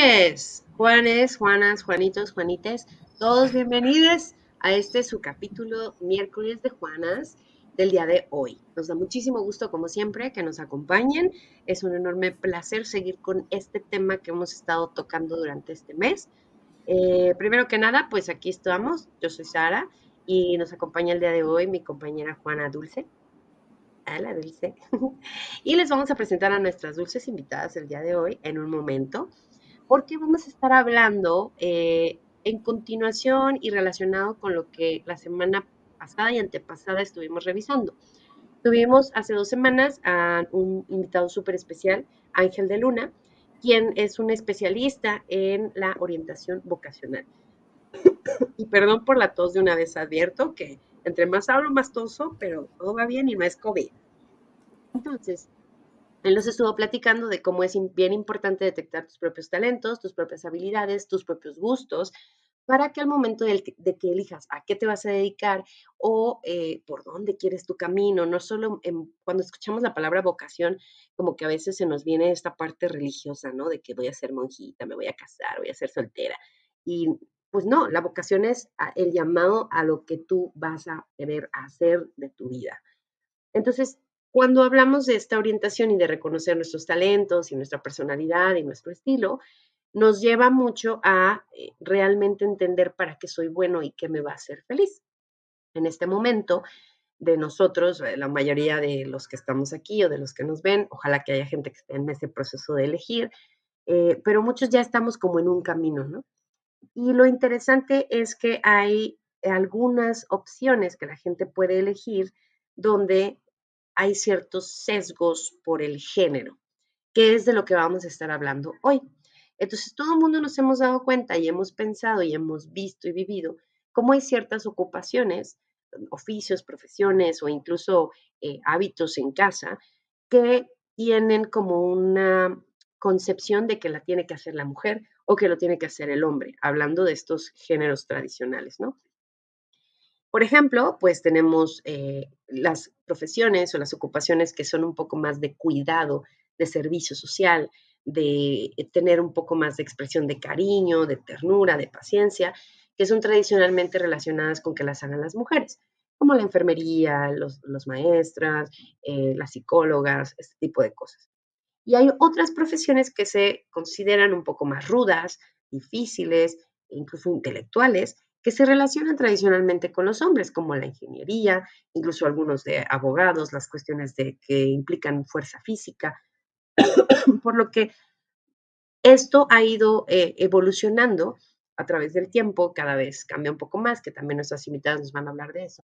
noches, Juanes, Juanas, Juanitos, Juanites, todos bienvenidos a este su capítulo miércoles de Juanas del día de hoy. Nos da muchísimo gusto, como siempre, que nos acompañen. Es un enorme placer seguir con este tema que hemos estado tocando durante este mes. Eh, primero que nada, pues aquí estamos. Yo soy Sara y nos acompaña el día de hoy mi compañera Juana Dulce. Hola, Dulce. y les vamos a presentar a nuestras dulces invitadas el día de hoy en un momento porque vamos a estar hablando eh, en continuación y relacionado con lo que la semana pasada y antepasada estuvimos revisando. Tuvimos hace dos semanas a un invitado súper especial, Ángel de Luna, quien es un especialista en la orientación vocacional. y perdón por la tos de una vez, advierto que entre más hablo, más toso, pero todo va bien y no es COVID. Entonces, él nos estuvo platicando de cómo es bien importante detectar tus propios talentos, tus propias habilidades, tus propios gustos, para que al momento de, que elijas a qué te vas a dedicar o eh, por dónde quieres tu camino, no solo cuando escuchamos la palabra vocación, como que a veces se nos viene esta parte religiosa, ¿no? De que voy a ser monjita, me voy a casar, voy a ser soltera. Y pues no, la vocación es el llamado a lo que tú vas a querer hacer de tu vida. Entonces, cuando hablamos de esta orientación y de reconocer nuestros talentos y nuestra personalidad y nuestro estilo, nos lleva mucho a eh, realmente entender para qué soy bueno y qué me va a hacer feliz. En este momento, de nosotros, la mayoría de los que estamos aquí o de los que nos ven, ojalá que haya gente que esté en ese proceso de elegir, eh, pero muchos ya estamos como en un camino, ¿no? Y lo interesante es que hay algunas opciones que la gente puede elegir donde hay ciertos sesgos por el género, que es de lo que vamos a estar hablando hoy. Entonces, todo el mundo nos hemos dado cuenta y hemos pensado y hemos visto y vivido cómo hay ciertas ocupaciones, oficios, profesiones o incluso eh, hábitos en casa que tienen como una concepción de que la tiene que hacer la mujer o que lo tiene que hacer el hombre, hablando de estos géneros tradicionales, ¿no? Por ejemplo, pues tenemos eh, las profesiones o las ocupaciones que son un poco más de cuidado, de servicio social, de eh, tener un poco más de expresión de cariño, de ternura, de paciencia, que son tradicionalmente relacionadas con que las hagan las mujeres, como la enfermería, los, maestras, eh, las psicólogas, este tipo de cosas. Y hay otras profesiones que se consideran un poco más rudas, difíciles, incluso intelectuales, que se relacionan tradicionalmente con los hombres, como la ingeniería, incluso algunos de abogados, las cuestiones de, que implican fuerza física, por lo que esto ha ido eh, evolucionando a través del tiempo, cada vez cambia un poco más, que también nuestras invitadas nos van a hablar de eso.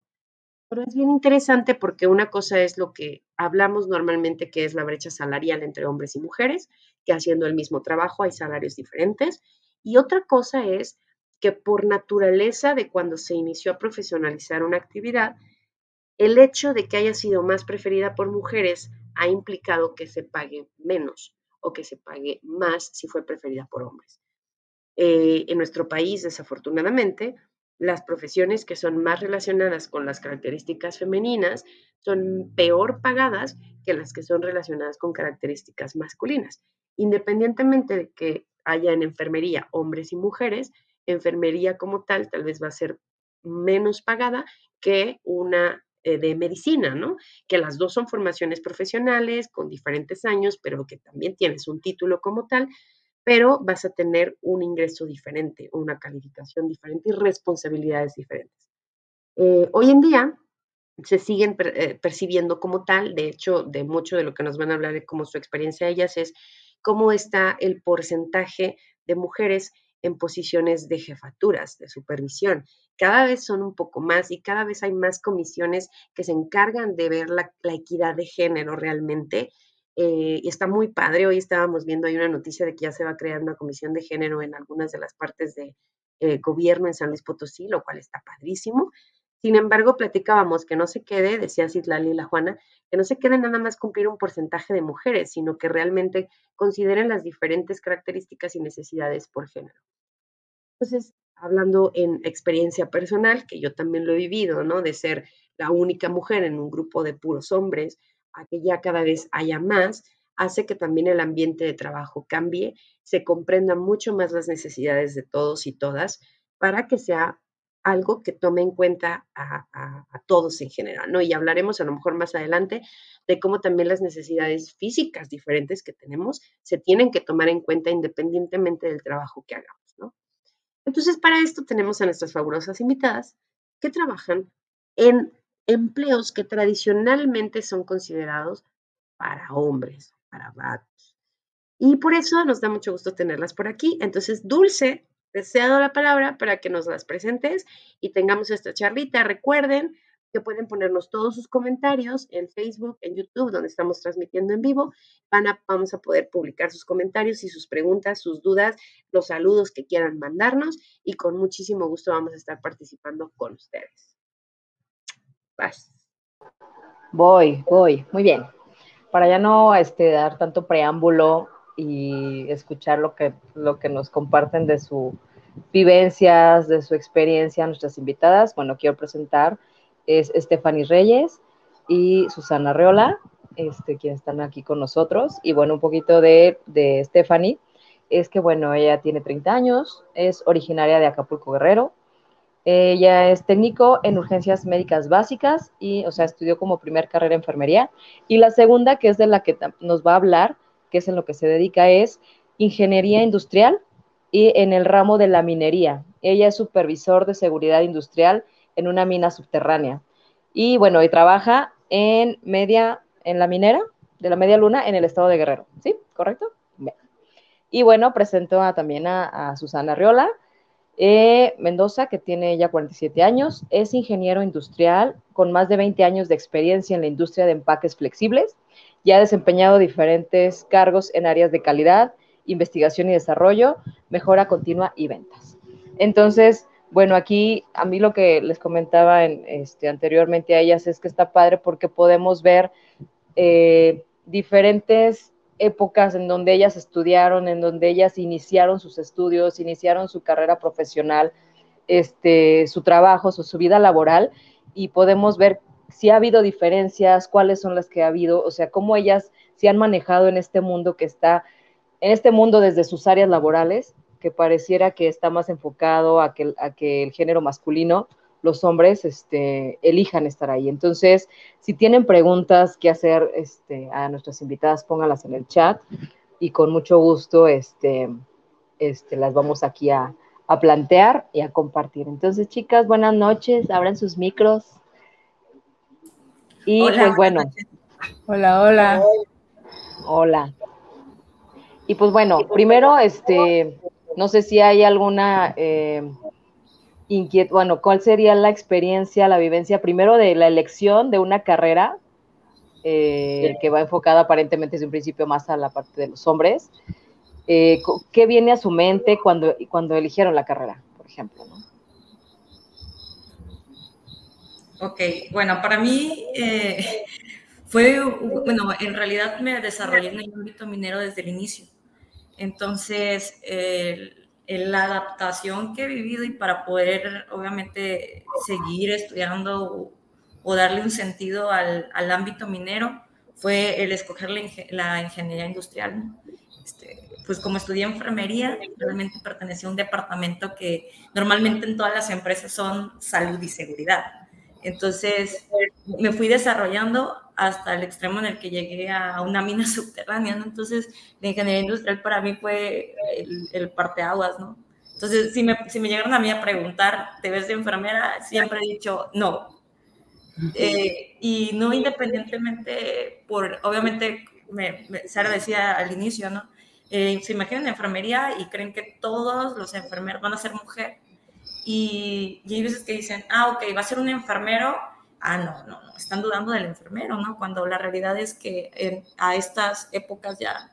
Pero es bien interesante porque una cosa es lo que hablamos normalmente, que es la brecha salarial entre hombres y mujeres, que haciendo el mismo trabajo hay salarios diferentes. Y otra cosa es que por naturaleza de cuando se inició a profesionalizar una actividad, el hecho de que haya sido más preferida por mujeres ha implicado que se pague menos o que se pague más si fue preferida por hombres. Eh, en nuestro país, desafortunadamente, las profesiones que son más relacionadas con las características femeninas son peor pagadas que las que son relacionadas con características masculinas. Independientemente de que haya en enfermería hombres y mujeres, enfermería como tal tal vez va a ser menos pagada que una eh, de medicina, ¿no? Que las dos son formaciones profesionales con diferentes años, pero que también tienes un título como tal, pero vas a tener un ingreso diferente, una calificación diferente y responsabilidades diferentes. Eh, hoy en día se siguen eh, percibiendo como tal, de hecho, de mucho de lo que nos van a hablar de como su experiencia ellas es cómo está el porcentaje de mujeres en posiciones de jefaturas, de supervisión. Cada vez son un poco más y cada vez hay más comisiones que se encargan de ver la, equidad de género realmente. Eh, y está muy padre. Hoy estábamos viendo, hay una noticia de que ya se va a crear una comisión de género en algunas de las partes de eh, gobierno en San Luis Potosí, lo cual está padrísimo. Sin embargo, platicábamos que no se quede, decía Citlali y la Juana, que no se quede nada más cumplir un porcentaje de mujeres, sino que realmente consideren las diferentes características y necesidades por género. Entonces, hablando en experiencia personal, que yo también lo he vivido, ¿no? De ser la única mujer en un grupo de puros hombres, a que ya cada vez haya más, hace que también el ambiente de trabajo cambie, se comprendan mucho más las necesidades de todos y todas para que sea algo que tome en cuenta a, todos en general, ¿no? Y hablaremos a lo mejor más adelante de cómo también las necesidades físicas diferentes que tenemos se tienen que tomar en cuenta independientemente del trabajo que hagamos. Entonces, para esto tenemos a nuestras fabulosas invitadas que trabajan en empleos que tradicionalmente son considerados para hombres, para vatos. Y por eso nos da mucho gusto tenerlas por aquí. Entonces, Dulce, deseado la palabra para que nos las presentes y tengamos esta charlita. Recuerden que pueden ponernos todos sus comentarios en Facebook, en YouTube, donde estamos transmitiendo en vivo. Van a, vamos a poder publicar sus comentarios y sus preguntas, sus dudas, los saludos que quieran mandarnos y con muchísimo gusto vamos a estar participando con ustedes. Vas. Voy, voy. Muy bien. Para ya no este, dar tanto preámbulo y escuchar lo que, lo que nos comparten de sus vivencias, de su experiencia, nuestras invitadas. Bueno, quiero presentar es Stephanie Reyes y Susana Reola, este, quienes están aquí con nosotros. Y bueno, un poquito de, de Stephanie es que, bueno, ella tiene 30 años, es originaria de Acapulco Guerrero. Ella es técnico en urgencias médicas básicas y, o sea, estudió como primer carrera enfermería. Y la segunda, que es de la que nos va a hablar, que es en lo que se dedica, es ingeniería industrial y en el ramo de la minería. Ella es supervisor de seguridad industrial en una mina subterránea. Y bueno, y trabaja en media, en la minera de la media luna en el estado de Guerrero. ¿Sí? ¿Correcto? Y bueno, presento también a, Susana Riola eh, Mendoza, que tiene ya 47 años, es ingeniero industrial con más de 20 años de experiencia en la industria de empaques flexibles y ha desempeñado diferentes cargos en áreas de calidad, investigación y desarrollo, mejora continua y ventas. Entonces, bueno, aquí a mí lo que les comentaba este, anteriormente a ellas es que está padre porque podemos ver eh, diferentes épocas en donde ellas estudiaron, en donde ellas iniciaron sus estudios, iniciaron su carrera profesional, este, su trabajo, su, su vida laboral, y podemos ver si ha habido diferencias, cuáles son las que ha habido, o sea, cómo ellas se han manejado en este mundo que está, en este mundo desde sus áreas laborales, que pareciera que está más enfocado a que, a que el género masculino, los hombres este, elijan estar ahí. Entonces, si tienen preguntas que hacer este, a nuestras invitadas, pónganlas en el chat y con mucho gusto este, este, las vamos aquí a, a plantear y a compartir. Entonces, chicas, buenas noches, abran sus micros. Y pues bueno. Hola, hola. Hola. Y pues bueno, primero, este, no sé si hay alguna eh, inquietud, bueno, ¿cuál sería la experiencia, la vivencia primero de la elección de una carrera eh, que va enfocada aparentemente desde un principio más a la parte de los hombres? Eh, ¿Qué viene a su mente cuando, cuando eligieron la carrera, por ejemplo? ¿no? Ok, bueno, para mí eh, fue, bueno, en realidad me desarrollé en el ámbito minero desde el inicio. Entonces, la adaptación que he vivido y para poder, obviamente, seguir estudiando o, darle un sentido al, al, ámbito minero, fue el escoger la, ingeniería industrial. Este, pues como estudié enfermería, realmente pertenecía a un departamento que normalmente en todas las empresas son salud y seguridad. Entonces me fui desarrollando hasta el extremo en el que llegué a una mina subterránea, ¿no? Entonces la ingeniería industrial para mí fue el, el parteaguas, ¿no? Entonces, si me, si me llegaron a mí a preguntar, ¿te ves de enfermera? Siempre he dicho no. Eh, y no independientemente por, obviamente, me, Sara decía al inicio, ¿no? Eh, se imaginan enfermería y creen que todos los enfermeros van a ser mujer y, hay veces que dicen, ah, ok, va a ser un enfermero. Ah, no, no, no, están dudando del enfermero, ¿no? Cuando la realidad es que a estas épocas ya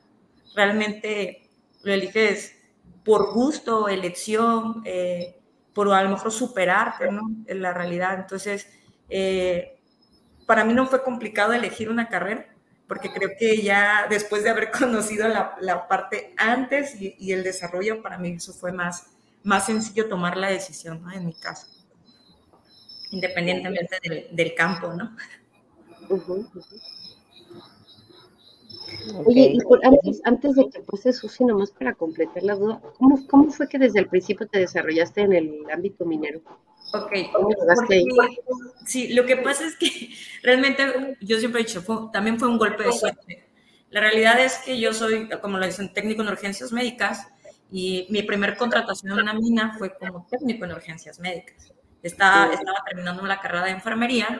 realmente lo eliges por gusto, elección, eh, por a lo mejor superarte, ¿no? En la realidad. Entonces, eh, para mí no fue complicado elegir una carrera, porque creo que ya después de haber conocido la, parte antes y, el desarrollo, para mí eso fue más, más sencillo tomar la decisión, ¿no? En mi caso, independientemente del, del campo, ¿no? Oye, y antes, antes, de que pase Susi, nomás para completar la duda, ¿cómo, ¿cómo fue que desde el principio te desarrollaste en el ámbito minero? Ok, sí, lo que pasa es que realmente yo siempre he dicho, también fue un golpe de suerte. La realidad es que yo soy, como lo dicen, técnico en urgencias médicas y mi primer contratación en una mina fue como técnico en urgencias médicas. Estaba, estaba terminando la carrera de enfermería,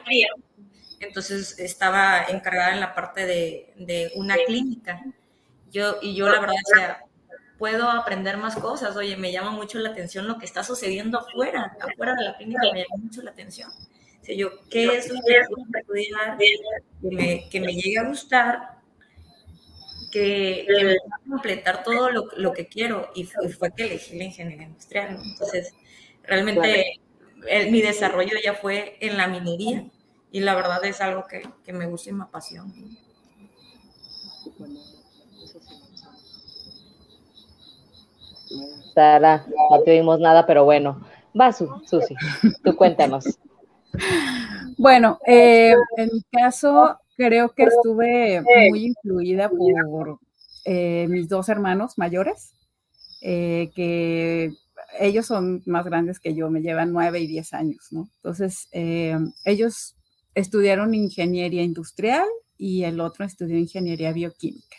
entonces estaba encargada en la parte de, de una clínica. Yo, y yo la verdad decía, puedo aprender más cosas. Oye, me llama mucho la atención lo que está sucediendo afuera, afuera de la clínica me llama mucho la atención. O sea, yo, ¿qué es lo que puedo estudiar que me, que me llegue a gustar? Que, que, me va a completar todo lo, lo que quiero y fue, que elegí la ingeniería industrial. Entonces, realmente mi desarrollo ya fue en la minería y la verdad es algo que, que me gusta y me apasiona. Sara, no te vimos nada, pero bueno. Va, Susi, tú cuéntanos. Bueno, eh, en mi caso, creo que estuve muy influida por eh, mis dos hermanos mayores, eh, que ellos son más grandes que yo, me llevan nueve y diez años, ¿no? Entonces, ellos estudiaron ingeniería industrial y el otro estudió ingeniería bioquímica.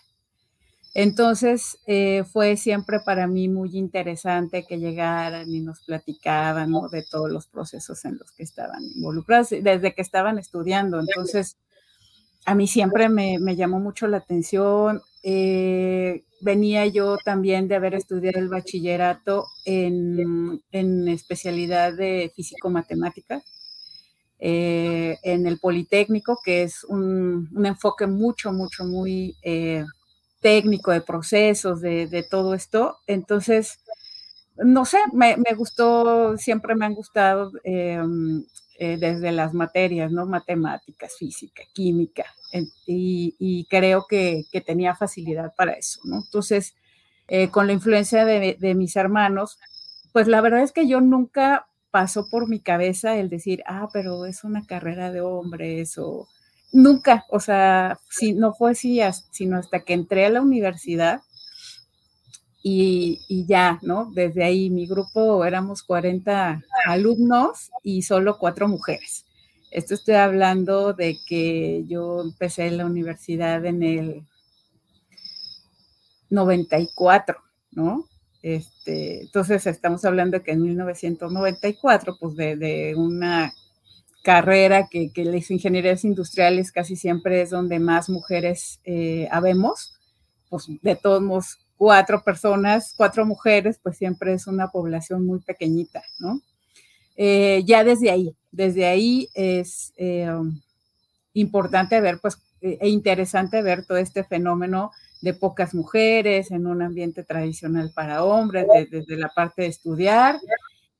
Entonces eh, fue siempre para mí muy interesante que llegaran y nos platicaban de todos los procesos en los que estaban involucrados, desde que estaban estudiando. Entonces, a mí siempre me, llamó mucho la atención. Eh, venía yo también de haber estudiado el bachillerato en, especialidad de físico-matemáticas. Eh, en el Politécnico, que es un, enfoque mucho, mucho, muy técnico, de procesos, de, todo esto. Entonces, no sé, me, gustó, siempre me han gustado em, eh, desde las materias, ¿no? Matemáticas, física, química, y, creo que, tenía facilidad para eso, ¿no? Entonces, eh, con la influencia de, de, mis hermanos, pues la verdad es que yo nunca pasó por mi cabeza el decir, ah, pero es una carrera de hombres o nunca, o sea, si, no fue así, sino hasta que entré a la universidad y, ya, ¿no? Desde ahí mi grupo éramos 40 alumnos y solo cuatro mujeres. Esto estoy hablando de que yo empecé la universidad en el 94, ¿no? Este, entonces estamos hablando de que en 1994, pues de, de una carrera que, que, las ingenierías industriales casi siempre es donde más mujeres eh, habemos, pues de todos modos, cuatro personas, cuatro mujeres, pues siempre es una población muy pequeñita, ¿no? Eh, ya desde ahí, desde ahí es eh, importante ver, pues, e interesante ver todo este fenómeno de pocas mujeres en un ambiente tradicional para hombres, desde la parte de estudiar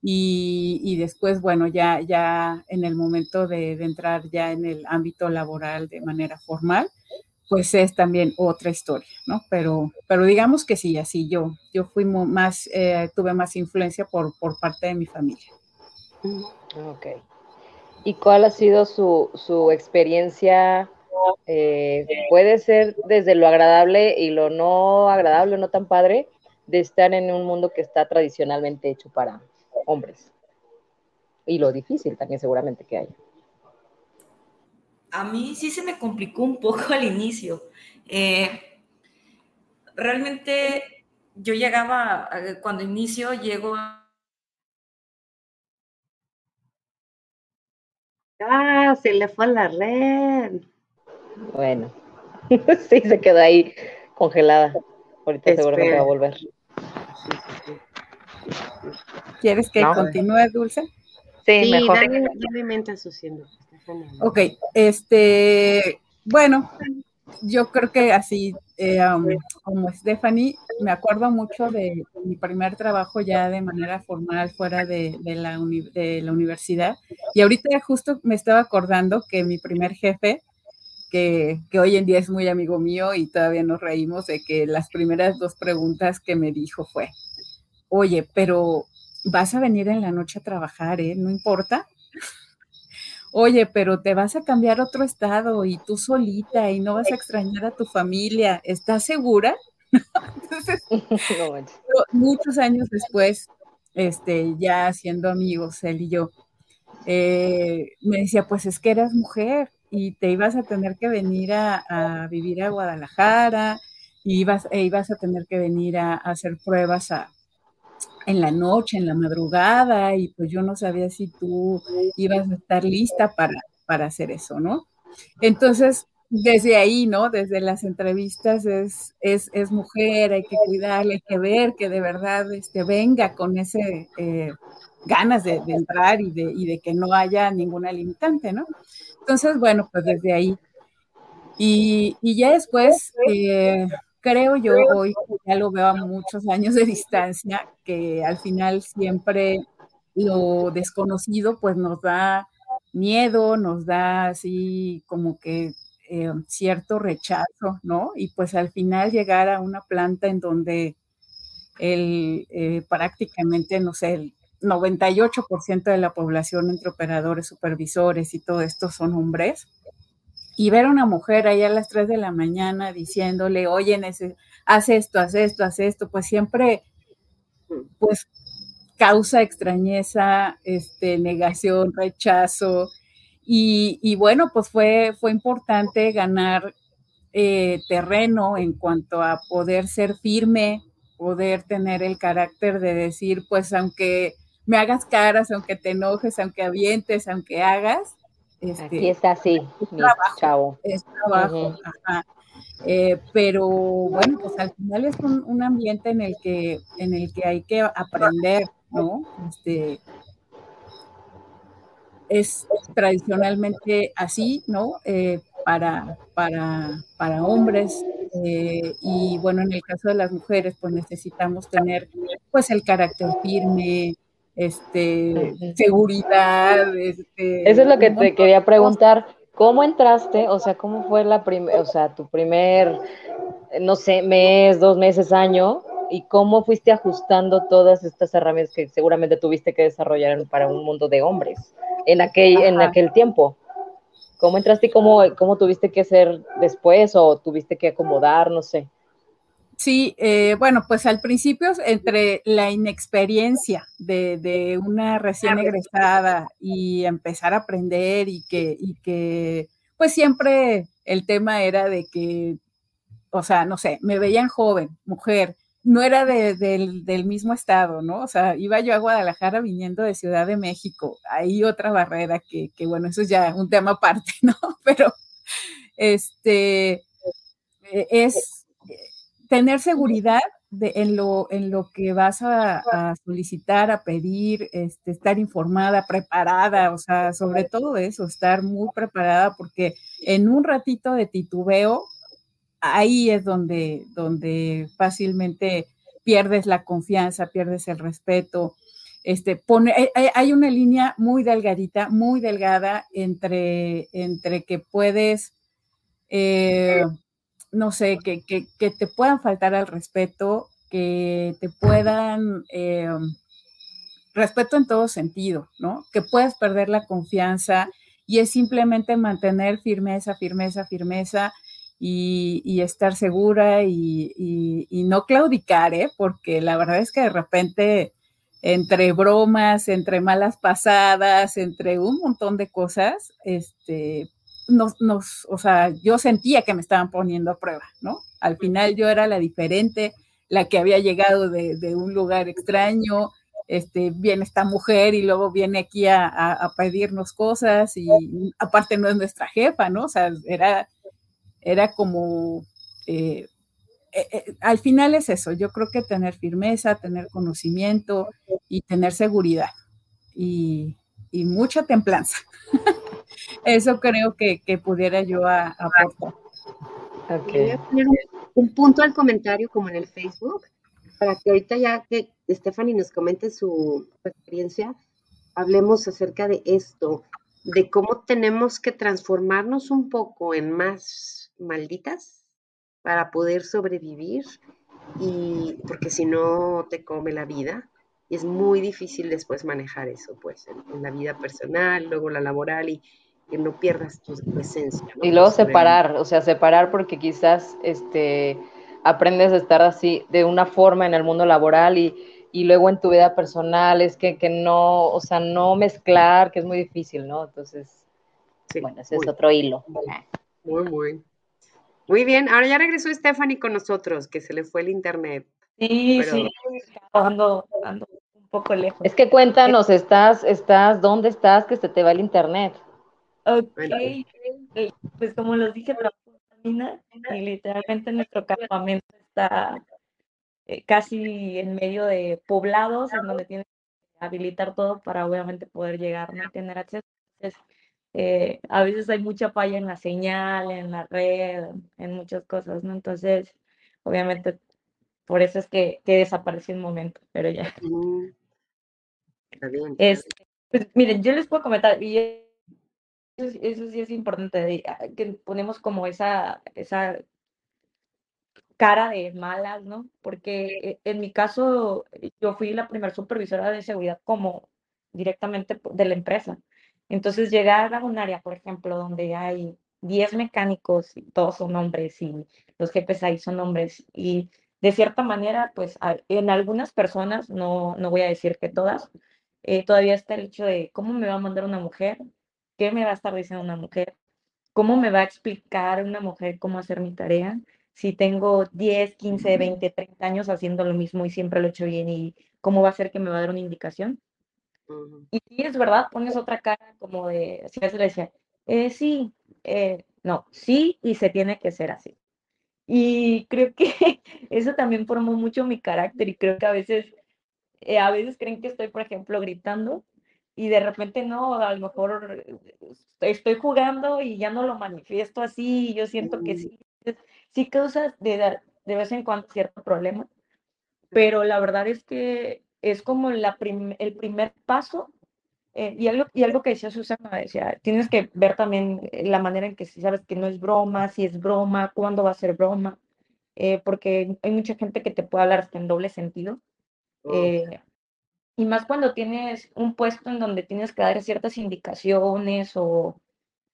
y, después, bueno, ya, ya en el momento de, entrar ya en el ámbito laboral de manera formal, pues es también otra historia, ¿no? Pero, pero digamos que sí, así yo, yo fui más, eh, tuve más influencia por, por parte de mi familia. Ok. ¿Y cuál ha sido su, su experiencia? Eh, puede ser desde lo agradable y lo no agradable, no tan padre, de estar en un mundo que está tradicionalmente hecho para, hombres. Y lo difícil también seguramente que hay. A mí sí se me complicó un poco al inicio. Eh, realmente yo llegaba, cuando inicio, llego a... Ah, se le fue la red. Bueno, sí, se quedó ahí congelada. Ahorita seguro que va a volver. ¿Quieres que continúe, Dulce? Sí, mejor. Dale, Ok, este, bueno, yo creo que así eh, um, como Stephanie, me acuerdo mucho de mi primer trabajo ya de manera formal fuera de, la, de la universidad. Y ahorita justo me estaba acordando que mi primer jefe, que, que, hoy en día es muy amigo mío y todavía nos reímos de que las primeras dos preguntas que me dijo fue, oye, pero vas a venir en la noche a trabajar, ¿eh? No importa. Oye, pero te vas a cambiar a otro estado y tú solita y no vas a extrañar a tu familia, ¿estás segura? Entonces, muchos años después, este, ya siendo amigos, él y yo, eh, me decía, pues es que eras mujer y te ibas a tener que venir a, vivir a Guadalajara, y ibas, e ibas a tener que venir a, hacer pruebas en la noche, en la madrugada, y pues yo no sabía si tú ibas a estar lista para, para hacer eso, ¿no? Entonces, desde ahí, ¿no? Desde las entrevistas es, es, es, mujer, hay que cuidarle, hay que ver que de verdad este, venga con ese eh, ganas de, entrar y de, y de, que no haya ninguna limitante, ¿no? Entonces, bueno, pues desde ahí. Y, y ya después, eh, creo yo hoy, ya lo veo a muchos años de distancia, que al final siempre lo desconocido pues nos da miedo, nos da así como que eh, cierto rechazo, ¿no? Y pues al final llegar a una planta en donde el, eh, prácticamente, no sé, el 98% de la población entre operadores, supervisores y todo esto son hombres, y ver a una mujer ahí a las 3 de la mañana diciéndole, oye, haz esto, haz esto, haz esto, pues siempre, pues causa extrañeza, este, negación, rechazo. Y, bueno, pues fue, fue importante ganar eh, terreno en cuanto a poder ser firme, poder tener el carácter de decir, pues aunque me hagas caras, aunque te enojes, aunque avientes, aunque hagas, este, Aquí está así, trabajo, Es trabajo, eh, pero bueno, pues al final es un, ambiente en el que en el que hay que aprender, ¿no? Este, es tradicionalmente así, ¿no? Eh, para, para, para hombres. Eh, y bueno, en el caso de las mujeres, pues necesitamos tener pues el carácter firme, este, seguridad. Este, Eso es lo que te quería preguntar. ¿Cómo entraste? O sea, ¿cómo fue la primera, o sea, tu primer, no sé, mes, dos meses, año? ¿Y cómo fuiste ajustando todas estas herramientas que seguramente tuviste que desarrollar para un mundo de hombres en aquel, en aquel tiempo? ¿Cómo entraste y cómo, cómo tuviste que ser después o tuviste que acomodar, no sé? Sí, eh, bueno, pues al principio entre la inexperiencia de, una recién egresada y empezar a aprender y que, y que, pues siempre el tema era de que, o sea, no sé, me veían joven, mujer, no era del, mismo estado, ¿no? O sea, iba yo a Guadalajara viniendo de Ciudad de México, ahí otra barrera que, que bueno, eso es ya un tema aparte, ¿no? Pero, este, e, es tener seguridad de, en, lo, en lo que vas a, solicitar, a pedir, este, estar informada, preparada, o sea, sobre todo eso, estar muy preparada porque en un ratito de titubeo, ahí es donde, donde fácilmente pierdes la confianza, pierdes el respeto. Este, pone, hay una línea muy delgadita, muy delgada entre, entre que puedes eh, no sé, que, te puedan faltar al respeto, que te puedan, eh, respeto en todo sentido, ¿no? Que puedas perder la confianza y es simplemente mantener firmeza, firmeza, firmeza y, estar segura y, no claudicar, ¿eh? Porque la verdad es que de repente entre bromas, entre malas pasadas, entre un montón de cosas, este, nos, nos, o sea, yo sentía que me estaban poniendo a prueba, ¿no? Al final yo era la diferente, la que había llegado de, un lugar extraño, este, viene esta mujer y luego viene aquí a, pedirnos cosas y aparte no es nuestra jefa, ¿no? O sea, era, era como, eh, eh, eh, al final es eso, yo creo que tener firmeza, tener conocimiento y tener seguridad y, y mucha templanza. Eso creo que, pudiera yo aportar. Voy a poner un, punto al comentario como en el Facebook, para que ahorita ya que Stephanie nos comente su experiencia, hablemos acerca de esto, de cómo tenemos que transformarnos un poco en más malditas para poder sobrevivir y porque si no te come la vida y es muy difícil después manejar eso pues en, en la vida personal, luego la laboral y, que no pierdas tu, esencia. Y luego separar, o sea, separar porque quizás este, aprendes a estar así de una forma en el mundo laboral y, y luego en tu vida personal es que, que, no, o sea, no mezclar, que es muy difícil, ¿no? Entonces, bueno, ese es otro hilo. Muy, muy. Muy bien, ahora ya regresó Stephanie con nosotros, que se le fue el internet. Sí, sí, ando, ando un poco lejos. Es que cuéntanos, estás, estás, ¿dónde estás que se te va el internet? Ok, pues como los dije, y literalmente nuestro campamento está eh, casi en medio de poblados en donde tienes que habilitar todo para obviamente poder llegar, no tener acceso. Entonces, eh, a veces hay mucha falla en la señal, en la red, en muchas cosas, ¿no? Entonces, obviamente, por eso es que, que desapareció un momento, pero ya. Está bien. Este, pues, miren, yo les puedo comentar, y eso, eso sí es importante, ah, que ponemos como esa, esa cara de malas, ¿no? Porque eh, en mi caso, yo fui la primera supervisora de seguridad como directamente de la empresa. Entonces, llegar a un área, por ejemplo, donde hay 10 mecánicos y todos son hombres y los jefes ahí son hombres y de cierta manera, pues en algunas personas, no, no voy a decir que todas, eh, todavía está el hecho de cómo me va a mandar una mujer, qué me va a estar diciendo una mujer, cómo me va a explicar una mujer cómo hacer mi tarea, si tengo 10, 15, 20, 30 años haciendo lo mismo y siempre lo he hecho bien y cómo va a ser que me va a dar una indicación. Y si es verdad, pones otra cara como de, si a veces le decía, eh, sí, eh, no, sí, y se tiene que ser así. Y creo que eso también formó mucho mi carácter y creo que a veces, eh, a veces creen que estoy, por ejemplo, gritando y de repente no, a lo mejor estoy jugando y ya no lo manifiesto así y yo siento que sí, sí causa de, de vez en cuando cierto problema, pero la verdad es que es como la el primer paso. Eh, y, algo, y algo que decía Susana, decía, tienes que ver también eh, la manera en que si sabes que no es broma, si es broma, cuándo va a ser broma, eh, porque hay mucha gente que te puede hablar en doble sentido. Y más cuando tienes un puesto en donde tienes que dar ciertas indicaciones o,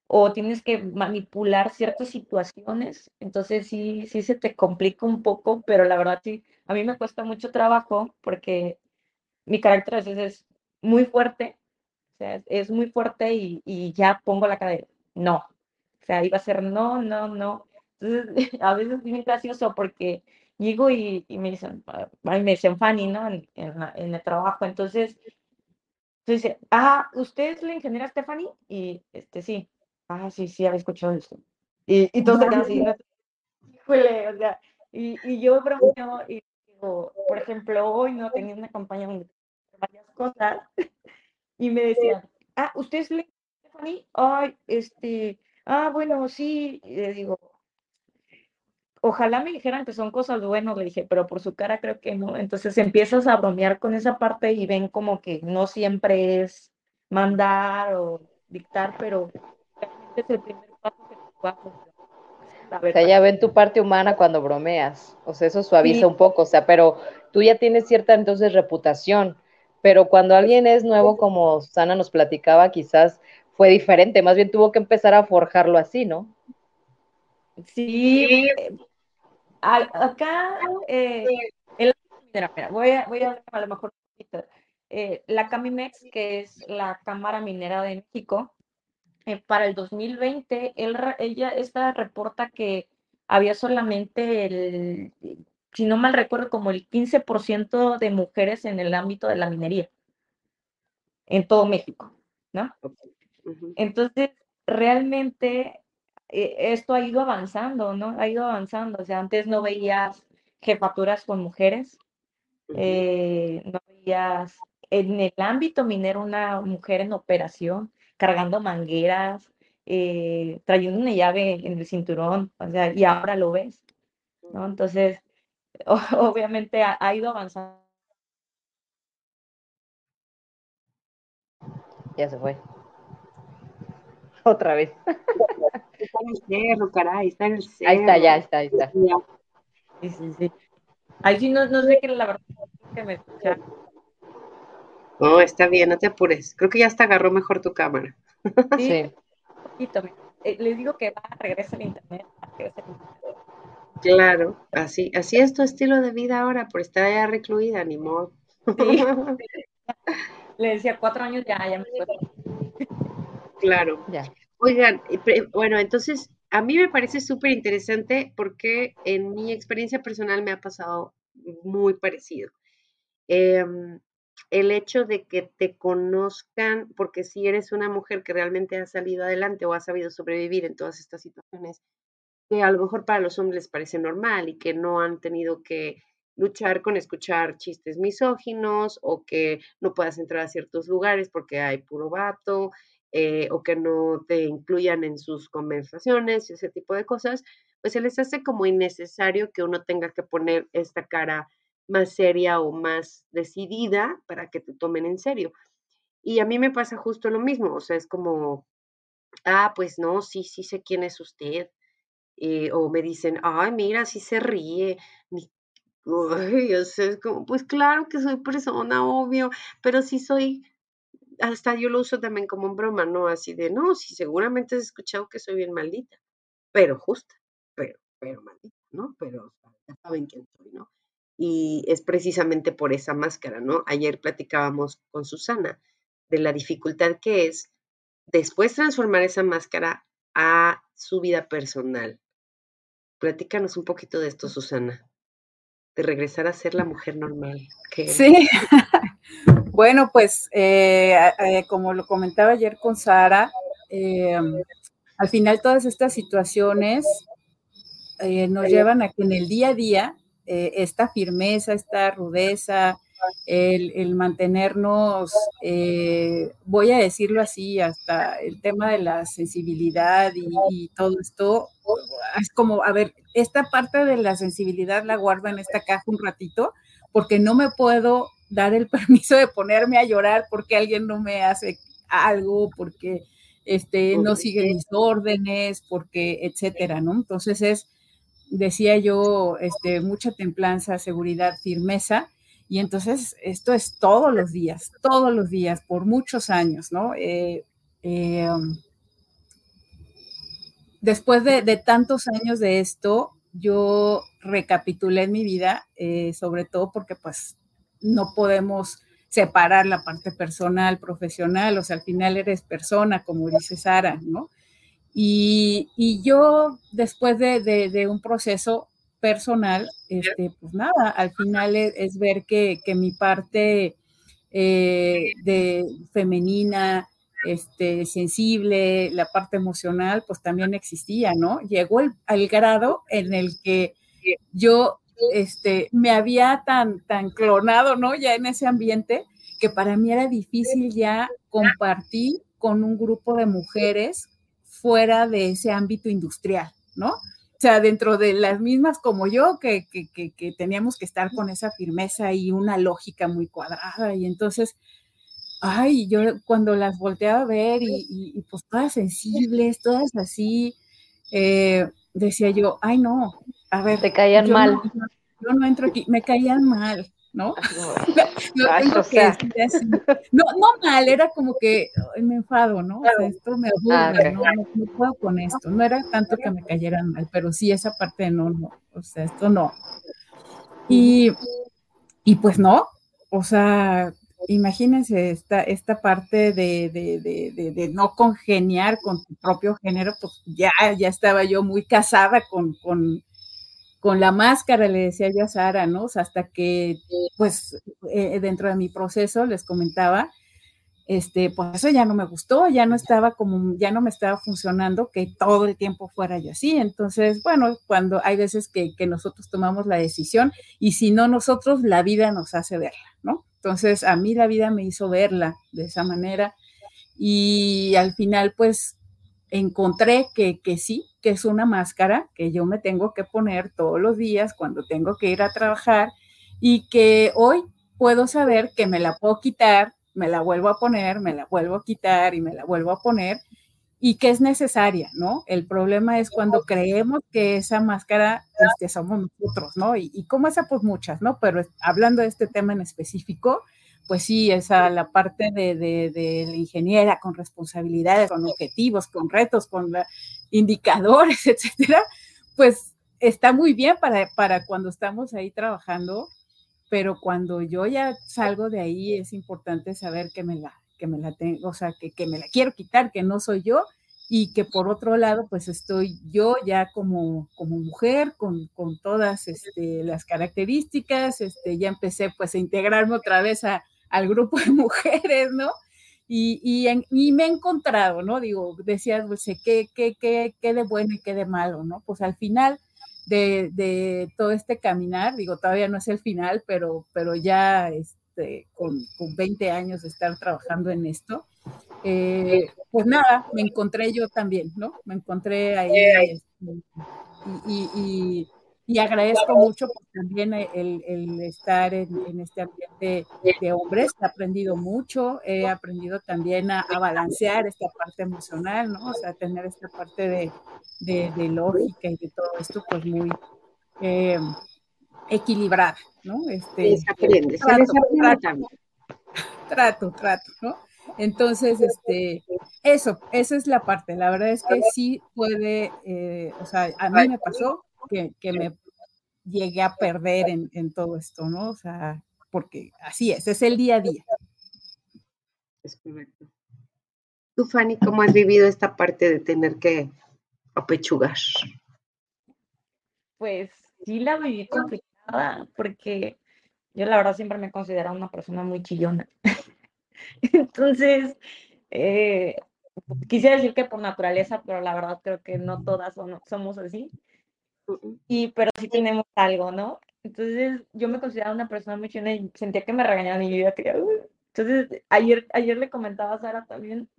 o tienes que manipular ciertas situaciones, entonces sí, sí se te complica un poco, pero la verdad sí, a mí me cuesta mucho trabajo porque mi carácter a veces es muy fuerte, o sea, es muy fuerte y, y ya pongo la cadera, no, o sea, iba a ser no, no, no. Entonces, a veces es muy gracioso porque llego y, y me dicen, me dicen Fanny, ¿no? En, en, el trabajo, entonces, entonces, ah, ¿usted es la ingeniera Stephanie? Y, este, sí, ah, sí, sí, había escuchado esto. Y, y todos se así, ¿no? Híjole, o sea, y, y yo bromeo y por ejemplo, hoy no tenía una campaña de varias cosas y me decían, ah, ¿usted es Stephanie? Ay, este, ah, bueno, sí, y le digo, ojalá me dijeran que son cosas buenas, le dije, pero por su cara creo que no. Entonces empiezas a bromear con esa parte y ven como que no siempre es mandar o dictar, pero realmente es el primer paso que tú haces o sea, ya ven tu parte humana cuando bromeas, o sea, eso suaviza un poco, o sea, pero tú ya tienes cierta entonces reputación, pero cuando alguien es nuevo, como Susana nos platicaba, quizás fue diferente, más bien tuvo que empezar a forjarlo así, ¿no? Sí, acá, eh, voy, a, voy a a lo mejor eh, la Camimex, que es la Cámara Minera de México, eh, para el 2020, él, ella, esta reporta que había solamente el, si no mal recuerdo, como el 15% de mujeres en el ámbito de la minería en todo México, ¿no? Entonces, realmente eh, esto ha ido avanzando, ¿no? Ha ido avanzando. O sea, antes no veías jefaturas con mujeres, eh, no veías en el ámbito minero una mujer en operación cargando mangueras, eh, trayendo una llave en el cinturón, o sea, y ahora lo ves, ¿no? Entonces, obviamente ha, ido avanzando. Ya se fue. Otra vez. Está en el cerro, caray, está en el cerro. Ahí está, ya está, ahí está. Sí, sí, sí. Ahí sí no, no sé qué la verdad que me escucha. No, está bien, no te apures. Creo que ya hasta agarró mejor tu cámara. Sí. poquito. Eh, les digo que va, regresa al internet, regresa internet. Claro, así, así es tu estilo de vida ahora, por estar allá recluida, ni modo. Le decía cuatro años ya, ya me fue. Claro. Ya. Oigan, bueno, entonces a mí me parece súper interesante porque en mi experiencia personal me ha pasado muy parecido. Em, el hecho de que te conozcan, porque si eres una mujer que realmente ha salido adelante o ha sabido sobrevivir en todas estas situaciones, que a lo mejor para los hombres parece normal y que no han tenido que luchar con escuchar chistes misóginos o que no puedas entrar a ciertos lugares porque hay puro vato eh, o que no te incluyan en sus conversaciones y ese tipo de cosas, pues se les hace como innecesario que uno tenga que poner esta cara más seria o más decidida para que te tomen en serio. Y a mí me pasa justo lo mismo, o sea, es como, ah, pues no, sí, sí sé quién es usted. Eh, o me dicen, ay, mira, sí se ríe. Uy, o sea, es como, pues claro que soy persona, obvio, pero sí soy, hasta yo lo uso también como un broma, ¿no? Así de, no, sí, seguramente has escuchado que soy bien maldita, pero justa, pero, pero maldita, ¿no? Pero ya saben quién soy, ¿no? Y es precisamente por esa máscara, ¿no? Ayer platicábamos con Susana de la dificultad que es después transformar esa máscara a su vida personal. Platícanos un poquito de esto, Susana, de regresar a ser la mujer normal. sí, bueno, pues eh, eh, como lo comentaba ayer con Sara, em, al final todas estas situaciones eh, nos llevan a que en el día a día eh, esta firmeza, esta rudeza, el, mantenernos, eh, voy a decirlo así, hasta el tema de la sensibilidad y, todo esto, es como, a ver, esta parte de la sensibilidad la guardo en esta caja un ratito, porque no me puedo dar el permiso de ponerme a llorar porque alguien no me hace algo, porque este, no sigue mis órdenes, porque, etcétera, ¿no? Entonces es decía yo, este, mucha templanza, seguridad, firmeza. Y entonces esto es todos los días, todos los días, por muchos años, ¿no? Eh, eh, um, después de, tantos años de esto, yo recapitulé mi vida, eh, sobre todo porque pues no podemos separar la parte personal, profesional, o sea, al final eres persona, como dice Sara, ¿no? Y, yo, después de, un proceso personal, este, pues nada, al final es, ver que, mi parte eh, de femenina, este, sensible, la parte emocional, pues también existía, ¿no? Llegó al grado en el que yo este, me había tan, tan clonado, ¿no? Ya en ese ambiente, que para mí era difícil ya compartir con un grupo de mujeres fuera de ese ámbito industrial, ¿no? O sea, dentro de las mismas como yo, que, teníamos que estar con esa firmeza y una lógica muy cuadrada. Y entonces, ay, yo cuando las volteaba a ver y, pues todas sensibles, todas así, eh, decía yo, ay, no, a ver. Te caían mal. yo no entro aquí, me caían mal. ¿no? no, no, mal, era como que me enfado, ¿no? O sea, esto me ah, aburre, ¿no? ¿no? puedo con esto. No era tanto que me cayeran mal, pero sí esa parte de no, no, o sea, esto no. Y, y pues no, o sea, imagínense esta, esta parte de, de, de, de, no congeniar con tu propio género, pues ya, ya estaba yo muy casada con, con con la máscara, le decía yo a Sara, ¿no? Hasta que, pues, eh, dentro de mi proceso les comentaba, este, pues eso ya no me gustó, ya no estaba como, ya no me estaba funcionando que todo el tiempo fuera yo así. Entonces, bueno, cuando hay veces que, que nosotros tomamos la decisión y si no nosotros, la vida nos hace verla, ¿no? Entonces, a mí la vida me hizo verla de esa manera y al final, pues, encontré que, que sí, que es una máscara que yo me tengo que poner todos los días cuando tengo que ir a trabajar y que hoy puedo saber que me la puedo quitar, me la vuelvo a poner, me la vuelvo a quitar y me la vuelvo a poner y que es necesaria, ¿no? El problema es cuando creemos que esa máscara este, somos nosotros, ¿no? Y, y como esa, pues muchas, ¿no? Pero hablando de este tema en específico, pues sí, esa la parte de, de, la ingeniera con responsabilidades, con objetivos, con retos, con indicadores, etcétera, pues está muy bien para, para cuando estamos ahí trabajando, pero cuando yo ya salgo de ahí es importante saber que me la, que me la tengo, o sea, que, que me la quiero quitar, que no soy yo y que por otro lado, pues estoy yo ya como, como mujer con, con todas este, las características, este, ya empecé pues a integrarme otra vez a, al grupo de mujeres, ¿no? Y, y, me he encontrado, ¿no? Digo, decías, pues, ¿qué, qué, qué, qué de bueno y qué de malo, ¿no? Pues al final de, de, todo este caminar, digo, todavía no es el final, pero, pero ya este, con, con 20 años de estar trabajando en esto, eh, pues nada, me encontré yo también, ¿no? Me encontré ahí este, y, y, agradezco mucho también el, el estar en, este ambiente de hombres. He aprendido mucho, he aprendido también a, balancear esta parte emocional, ¿no? O sea, tener esta parte de, de, lógica y de todo esto, pues muy eh, equilibrada, ¿no? Este, se aprende, trato, trato, trato, ¿no? Entonces, este, eso, esa es la parte. La verdad es que sí puede, eh, o sea, a mí me pasó que, me llegué a perder en, todo esto, ¿no? O sea, porque así es, es el día a día. Es correcto. Tú, Fanny, ¿cómo has vivido esta parte de tener que apechugar? Pues sí la viví complicada, porque yo la verdad siempre me he considerado una persona muy chillona. Entonces, eh, quisiera decir que por naturaleza, pero la verdad creo que no todas somos así. Y, pero sí tenemos algo, ¿no? Entonces, yo me consideraba una persona muy china y sentía que me regañaban y yo ya quería. Entonces, ayer, ayer le comentaba a Sara también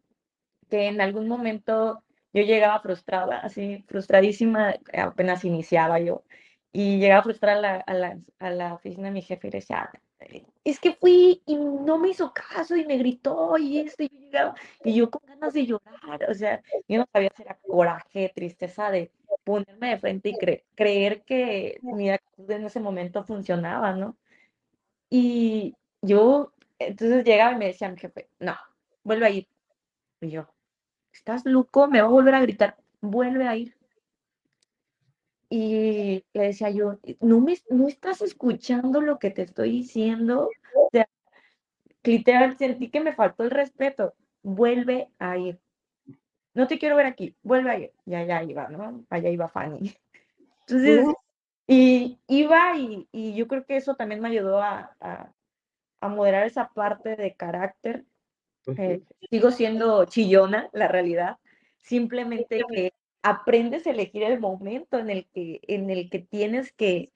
que en algún momento yo llegaba frustrada, así, frustradísima, apenas iniciaba yo, y llegaba frustrada a la, a la, a la oficina de mi jefe y decía, es que fui y no me hizo caso y me gritó y esto, y yo llegaba, y yo con ganas de llorar, o sea, yo no sabía si era coraje, tristeza de ponerme de frente y creer que mi actitud en ese momento funcionaba, ¿no? Y yo, entonces llegaba y me decía mi jefe, no, vuelve a ir. Y yo, ¿estás loco? Me va a volver a gritar, vuelve a ir y le decía yo, ¿no, me, ¿no estás escuchando lo que te estoy diciendo? O sea, literal, sentí que me faltó el respeto. Vuelve a ir. No te quiero ver aquí, vuelve a ir. Y allá iba, ¿no? Allá iba Fanny. Entonces, y iba y, y yo creo que eso también me ayudó a, a, a moderar esa parte de carácter. Eh, sigo siendo chillona, la realidad. Simplemente que aprendes a elegir el momento en el que, en el que tienes que,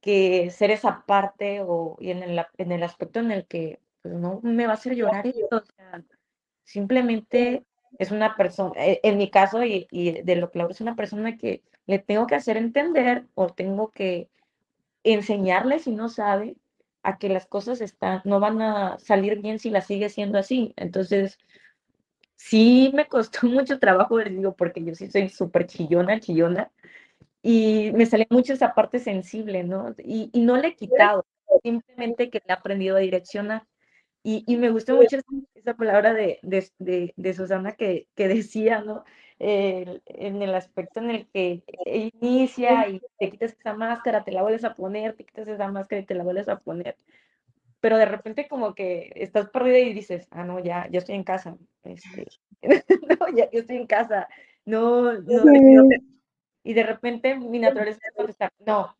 que ser esa parte o y en el, en el aspecto en el que pues, no me va a hacer llorar esto. O sea, simplemente es una persona, e, en mi caso y, y de lo que es una persona que le tengo que hacer entender o tengo que enseñarle si no sabe a que las cosas están, no van a salir bien si las sigue siendo así. Entonces, sí me costó mucho trabajo, les digo, porque yo sí soy súper chillona, chillona, y me salió mucho esa parte sensible, ¿no? Y, y no le he quitado, simplemente que le he aprendido a direccionar. Y, y me gustó mucho esa, palabra de, de, de, Susana que, que decía, ¿no? en el aspecto en el que inicia y te quitas esa máscara, te la vuelves a poner, te quitas esa máscara y te la vuelves a poner pero de repente como que estás perdida y dices, ah, no, ya, ya estoy en casa, este, no, ya, yo estoy en casa, no, no, y de repente mi naturaleza es contestar, no,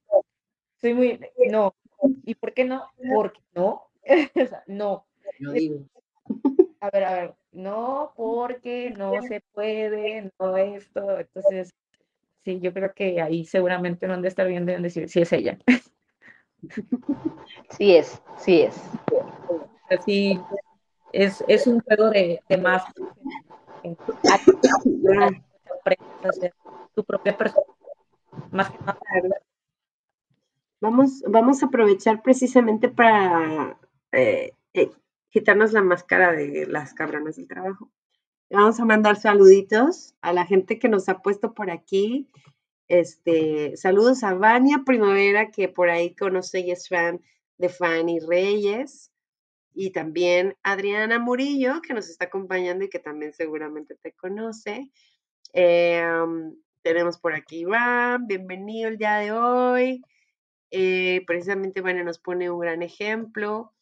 soy muy, no, ¿y por qué no? Porque no, o sea, no. A ver, a ver, no, porque no se puede, no esto, entonces, sí, yo creo que ahí seguramente no han de estar bien, deben decir, sí es ella. Sí es, sí es. Sí, es, es un juego de, de más. tu propia persona. Más que Vamos, vamos a aprovechar precisamente para eh, eh, quitarnos la máscara de las cabronas del trabajo. Vamos a mandar saluditos a la gente que nos ha puesto por aquí. Este, saludos a Vania Primavera, que por ahí conoce y es fan de Fanny Reyes. y también Adriana Murillo, que nos está acompañando y que también seguramente te conoce. Em, tenemos por aquí Iván, bienvenido el día de hoy. Eh, precisamente, bueno, nos pone un gran ejemplo.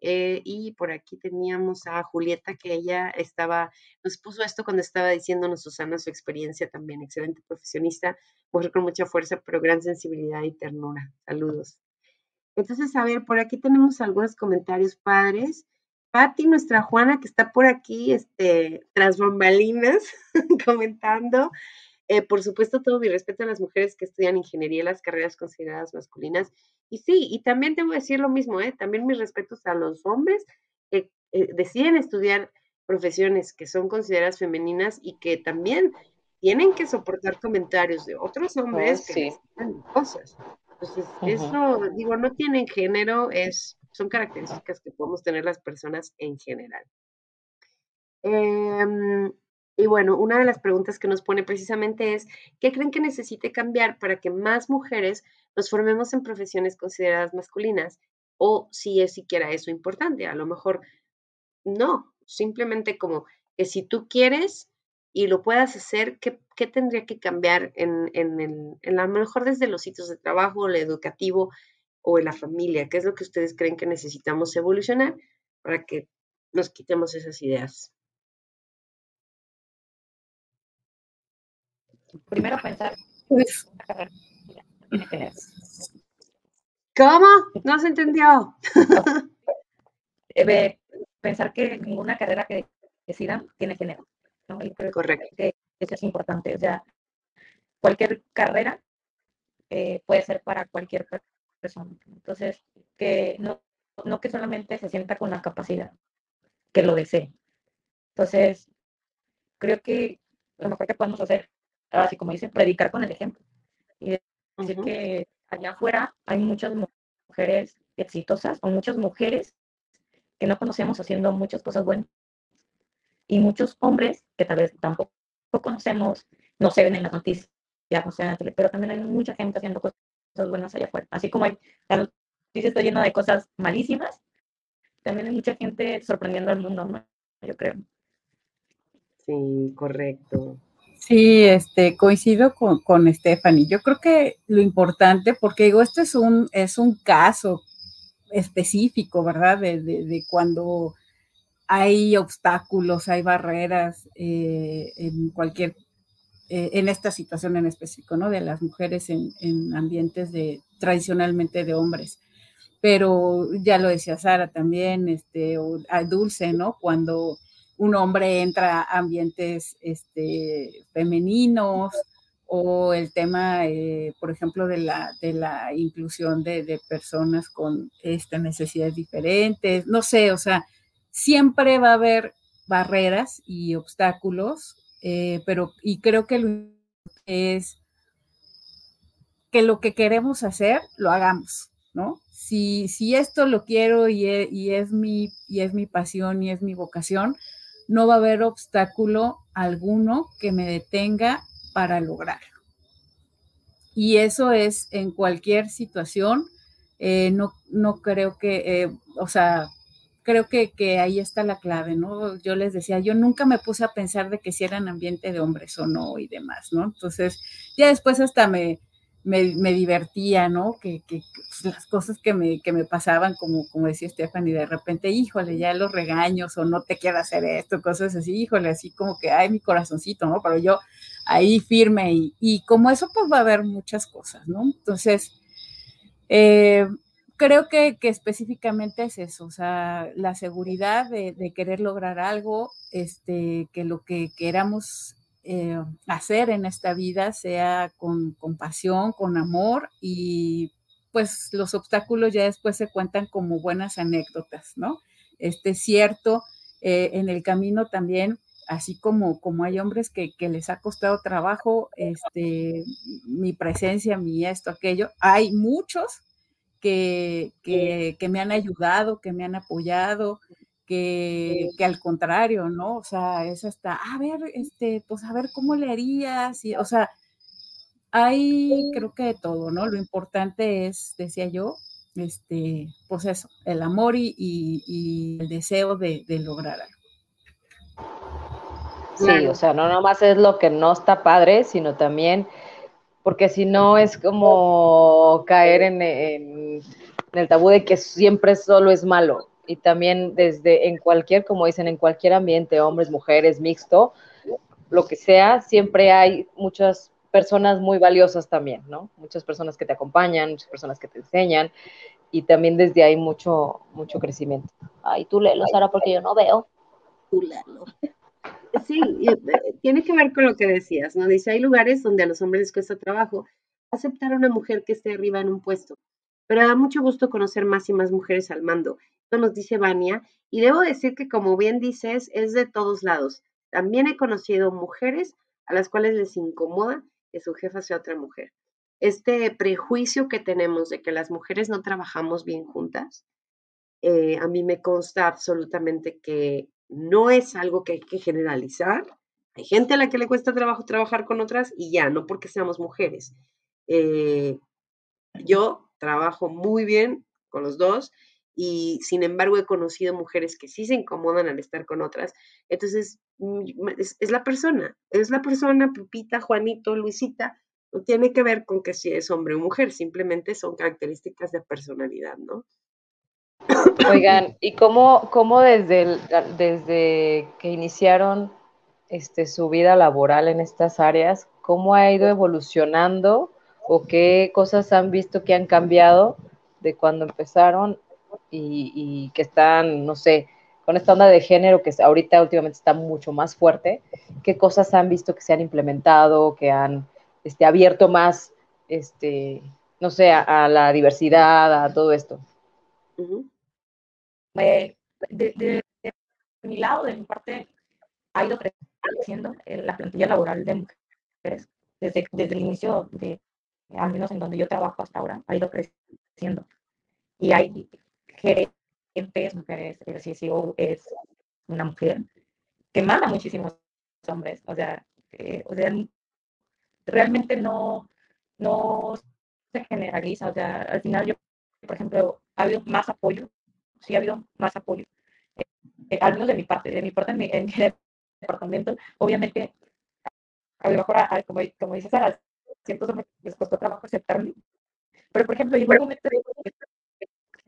Eh, y por aquí teníamos a Julieta, que ella estaba, nos puso esto cuando estaba diciéndonos Susana su experiencia también, excelente profesionista, mujer con mucha fuerza, pero gran sensibilidad y ternura. Saludos. Entonces, a ver, por aquí tenemos algunos comentarios padres. Patti, nuestra Juana, que está por aquí, este, tras bambalinas, comentando. Eh, por supuesto, todo mi respeto a las mujeres que estudian ingeniería, las carreras consideradas masculinas. Y sí, y también que decir lo mismo, ¿eh? también mis respetos a los hombres que eh, deciden estudiar profesiones que son consideradas femeninas y que también tienen que soportar comentarios de otros hombres que que dicen cosas. Entonces, eso, digo, no tienen género, es, son características que podemos tener las personas en general. Em, y bueno, una de las preguntas que nos pone precisamente es, ¿qué creen que necesite cambiar para que más mujeres nos formemos en profesiones consideradas masculinas? O si es siquiera eso importante, a lo mejor no, simplemente como que si tú quieres, y lo puedas hacer, ¿qué, tendría que cambiar en, en, en lo mejor desde los sitios de trabajo, el educativo o en la familia? ¿Qué es lo que ustedes creen que necesitamos evolucionar para que nos quitemos esas ideas? Primero pensar. ¿Cómo? No se entendió. pensar que ninguna carrera que decidan tiene género. Correcto. Que eso es importante. O sea, cualquier carrera eh, puede ser para cualquier persona. Entonces, que no, no que solamente se sienta con la capacidad, que lo desee. Entonces, creo que lo mejor que podemos hacer, así como dicen, predicar con el ejemplo. Y decir que allá afuera hay muchas mujeres exitosas o muchas mujeres que no conocemos haciendo muchas cosas buenas y muchos hombres que tal vez tampoco conocemos, no se ven en las noticias, no se ven en la tele, pero también hay mucha gente haciendo cosas buenas allá afuera. Así como hay, la noticia está llena de cosas malísimas, también hay mucha gente sorprendiendo al mundo, yo creo. Sí, correcto. Sí, este, coincido con, con Stephanie. Yo creo que lo importante, porque digo, esto es un, es un caso específico, ¿verdad? De, de, cuando hay obstáculos, hay barreras eh, en cualquier, eh, en esta situación en específico, ¿no? De las mujeres en, ambientes de, tradicionalmente de hombres. Pero ya lo decía Sara también, este, o, Dulce, ¿no? Cuando un hombre entra a ambientes este, femeninos, o el tema, eh, por ejemplo, de la, inclusión de, personas con este, necesidades diferentes, no sé, o sea, siempre va a haber barreras y obstáculos, eh, pero y creo que lo es que lo que queremos hacer lo hagamos, ¿no? Si, si esto lo quiero y y es, mi, y es mi pasión y es mi vocación, no va a haber obstáculo alguno que me detenga para lograrlo. Y eso es en cualquier situación. Eh, no, no creo que, eh, o sea, creo que, que, ahí está la clave, ¿no? Yo les decía, yo nunca me puse a pensar de que si eran ambiente de hombres o no y demás, ¿no? Entonces, ya después hasta me, me, divertía, ¿no? Que, que pues, las cosas que me, que me pasaban, como, como decía Stephanie, de repente, híjole, ya los regaños o no te quiero hacer esto, cosas así, híjole, así como que, ay, mi corazoncito, ¿no? Pero yo ahí firme y, y como eso, pues va a haber muchas cosas, ¿no? Entonces, eh, creo que, específicamente es eso, o sea, la seguridad de, querer lograr algo, este, que lo que queramos eh, hacer en esta vida sea con, compasión, con amor y pues los obstáculos ya después se cuentan como buenas anécdotas, ¿no? Este cierto, eh, en el camino también, así como, como hay hombres que, que, les ha costado trabajo, este, mi presencia, mi esto, aquello, hay muchos que, que, me han ayudado, que me han apoyado, que, que, al contrario, ¿no? O sea, es hasta, a ver, este, pues a ver cómo le harías, y, o sea, hay creo que de todo, ¿no? Lo importante es, decía yo, este, pues eso, el amor y, el deseo de, lograr algo. Sí, o sea, no nomás es lo que no está padre, sino también, porque si no es como caer en, en, el tabú de que siempre solo es malo. Y también desde en cualquier, como dicen, en cualquier ambiente, hombres, mujeres, mixto, lo que sea, siempre hay muchas personas muy valiosas también, ¿no? Muchas personas que te acompañan, muchas personas que te enseñan y también desde ahí mucho, mucho crecimiento. Ay, tú léelo, Sara, porque yo no veo. Tú léelo. Sí, eh, tiene que ver con lo que decías, ¿no? Dice, hay lugares donde a los hombres les cuesta trabajo aceptar a una mujer que esté arriba en un puesto, pero da mucho gusto conocer más y más mujeres al mando. Nos dice Vania, y debo decir que como bien dices, es de todos lados. También he conocido mujeres a las cuales les incomoda que su jefa sea otra mujer. Este prejuicio que tenemos de que las mujeres no trabajamos bien juntas, eh, a mí me consta absolutamente que no es algo que hay que generalizar. Hay gente a la que le cuesta trabajo trabajar con otras y ya, no porque seamos mujeres. Eh, yo trabajo muy bien con los dos y sin embargo he conocido mujeres que sí se incomodan al estar con otras. Entonces, mm, es, la persona, es la persona, Pepita, Juanito, Luisita, no tiene que ver con que si es hombre o mujer, simplemente son características de personalidad, ¿no? Oigan, ¿y cómo, cómo desde, desde que iniciaron este, su vida laboral en estas áreas, cómo ha ido evolucionando o qué cosas han visto que han cambiado de cuando empezaron y, que están, no sé, con esta onda de género que ahorita últimamente está mucho más fuerte, ¿qué cosas han visto que se han implementado, que han este, abierto más, este, no sé, a, la diversidad, a todo esto? de, mi lado, de mi parte, ha ido creciendo la plantilla laboral de mujeres. Desde, desde el inicio de, al menos en donde yo trabajo hasta ahora, ha ido creciendo. Y hay gerentes, mujeres, el CCO es una mujer que manda muchísimos hombres, o sea, eh, o sea realmente no, no se generaliza, o sea, al final yo, por ejemplo, ha habido más apoyo, sí ha habido más apoyo, eh, al menos de mi parte, de mi parte en mi, departamento, obviamente, a lo mejor, como, como dices, a ciertos hombres les costó trabajo aceptarme, pero por ejemplo, llegó un momento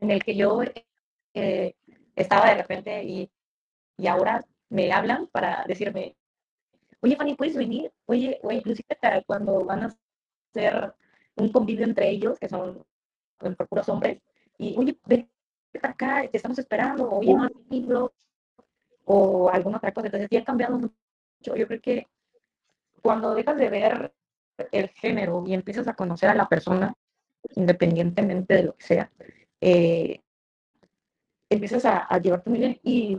en el que yo eh, estaba de repente y, y, ahora me hablan para decirme, oye Fanny, ¿puedes venir? Oye, oye, inclusive cuando van a hacer un convivio entre ellos, que son por puros hombres, y oye, ven acá, te estamos esperando, oye, no has venido, o alguna otra cosa. Entonces, ya ha cambiado mucho. Yo creo que cuando dejas de ver el género y empiezas a conocer a la persona, independientemente de lo que sea, eh, empiezas a, a, llevarte muy bien y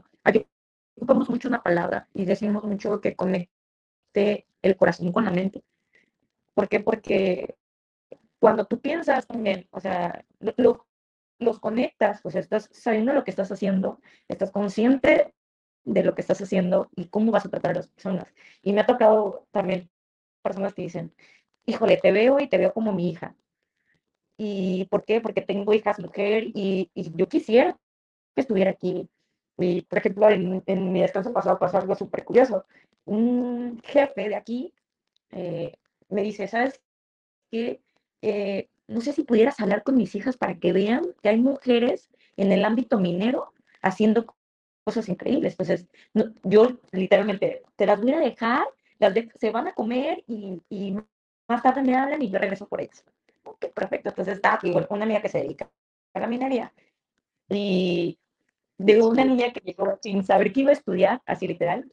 ocupamos mucho una palabra y decimos mucho que conecte el corazón con la mente. ¿Por qué? Porque cuando tú piensas también, o sea, lo, los conectas, sea, estás sabiendo lo que estás haciendo, estás consciente de lo que estás haciendo y cómo vas a tratar a las personas. Y me ha tocado también personas que dicen, híjole, te veo y te veo como mi hija. ¿Y por qué? Porque tengo hijas mujer y, yo quisiera que estuviera aquí. Y, por ejemplo, en, mi descanso pasado pasó algo súper curioso. Un jefe de aquí eh, me dice, ¿sabes qué? Eh, no sé si pudieras hablar con mis hijas para que vean que hay mujeres en el ámbito minero haciendo cosas increíbles. Pues yo literalmente te las voy a dejar, las se van a comer y, y más tarde me hablan y yo regreso por ellas ok, perfecto. Entonces estaba aquí una amiga que se dedica a la minería y de una niña que llegó sin saber que iba a estudiar, así literal,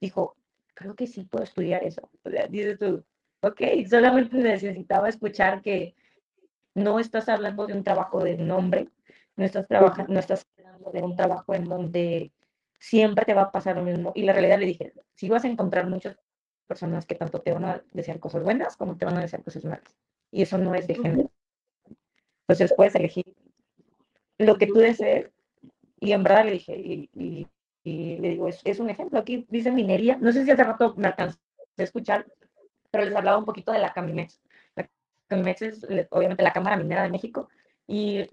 dijo, creo que sí puedo estudiar eso. O sea, dices tú, ok, solamente necesitaba escuchar que no estás hablando de un trabajo de nombre, no estás, trabajando, no estás hablando de un trabajo en donde siempre te va a pasar lo mismo. Y la realidad le dije, si vas a encontrar muchas personas que tanto te van a desear cosas buenas como te van a desear cosas malas y eso no es de género. Entonces puedes elegir lo que tú desees y en verdad le dije, y, le digo, es, un ejemplo, aquí dice minería, no sé si hace rato me alcanzó a escuchar, pero les hablaba un poquito de la Camimex. La Camimex es obviamente la Cámara Minera de México Y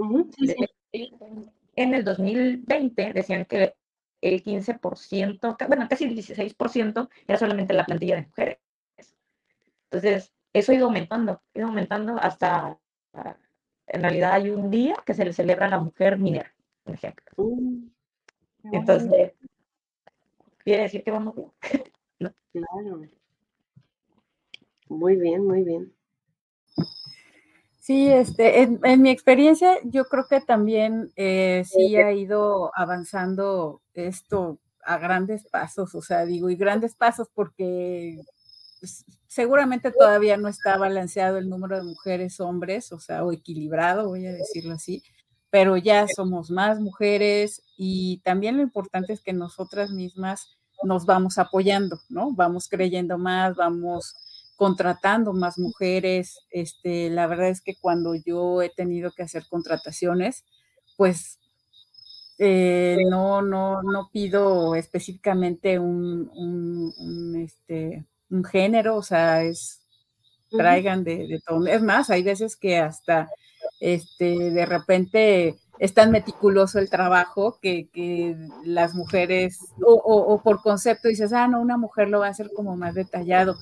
en el 2020 decían que el 15%, bueno, casi el 16% era solamente la plantilla de mujeres. Entonces, eso ha ido aumentando, ha ido aumentando hasta, en realidad hay un día que se le celebra a la mujer minera, por ejemplo. Uh, Entonces, quiere decir que vamos bien. Claro. Muy bien, muy bien. Sí, este, en, mi experiencia, yo creo que también eh, sí ha ido avanzando esto a grandes pasos, o sea, digo, y grandes pasos porque pues, seguramente todavía no está balanceado el número de mujeres, hombres, o sea, o equilibrado, voy a decirlo así, pero ya somos más mujeres y también lo importante es que nosotras mismas nos vamos apoyando, ¿no? Vamos creyendo más, vamos contratando más mujeres. Este, la verdad es que cuando yo he tenido que hacer contrataciones, pues eh, no, no, no pido específicamente un, un, este, un género, o sea, es traigan de, de, todo. Es más, hay veces que hasta este, de repente es tan meticuloso el trabajo que, que las mujeres, o, o, por concepto dices, ah, no, una mujer lo va a hacer como más detallado.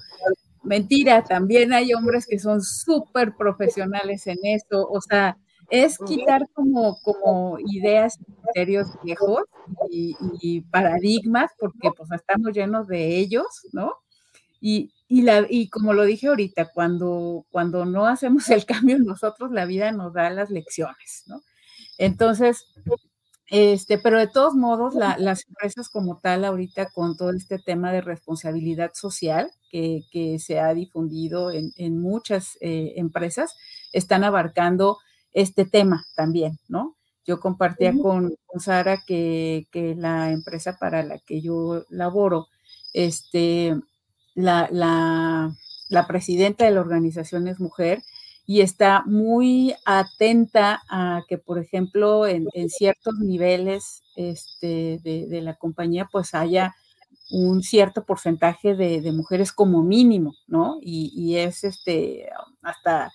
Mentira, también hay hombres que son súper profesionales en eso, o sea, es quitar como, como ideas y criterios viejos y, paradigmas, porque pues estamos llenos de ellos, ¿no? Y, y, la, y como lo dije ahorita, cuando, cuando no hacemos el cambio nosotros, la vida nos da las lecciones, ¿no? Entonces, este, pero de todos modos, las empresas como tal, ahorita con todo este tema de responsabilidad social que, se ha difundido en, muchas eh, empresas, están abarcando este tema también, ¿no? Yo compartía con, Sara que, la empresa para la que yo laboro, este, la, la presidenta de la organización es mujer y está muy atenta a que, por ejemplo, en, ciertos niveles este, de, la compañía, pues haya un cierto porcentaje de, mujeres como mínimo, ¿no? Y, es este, hasta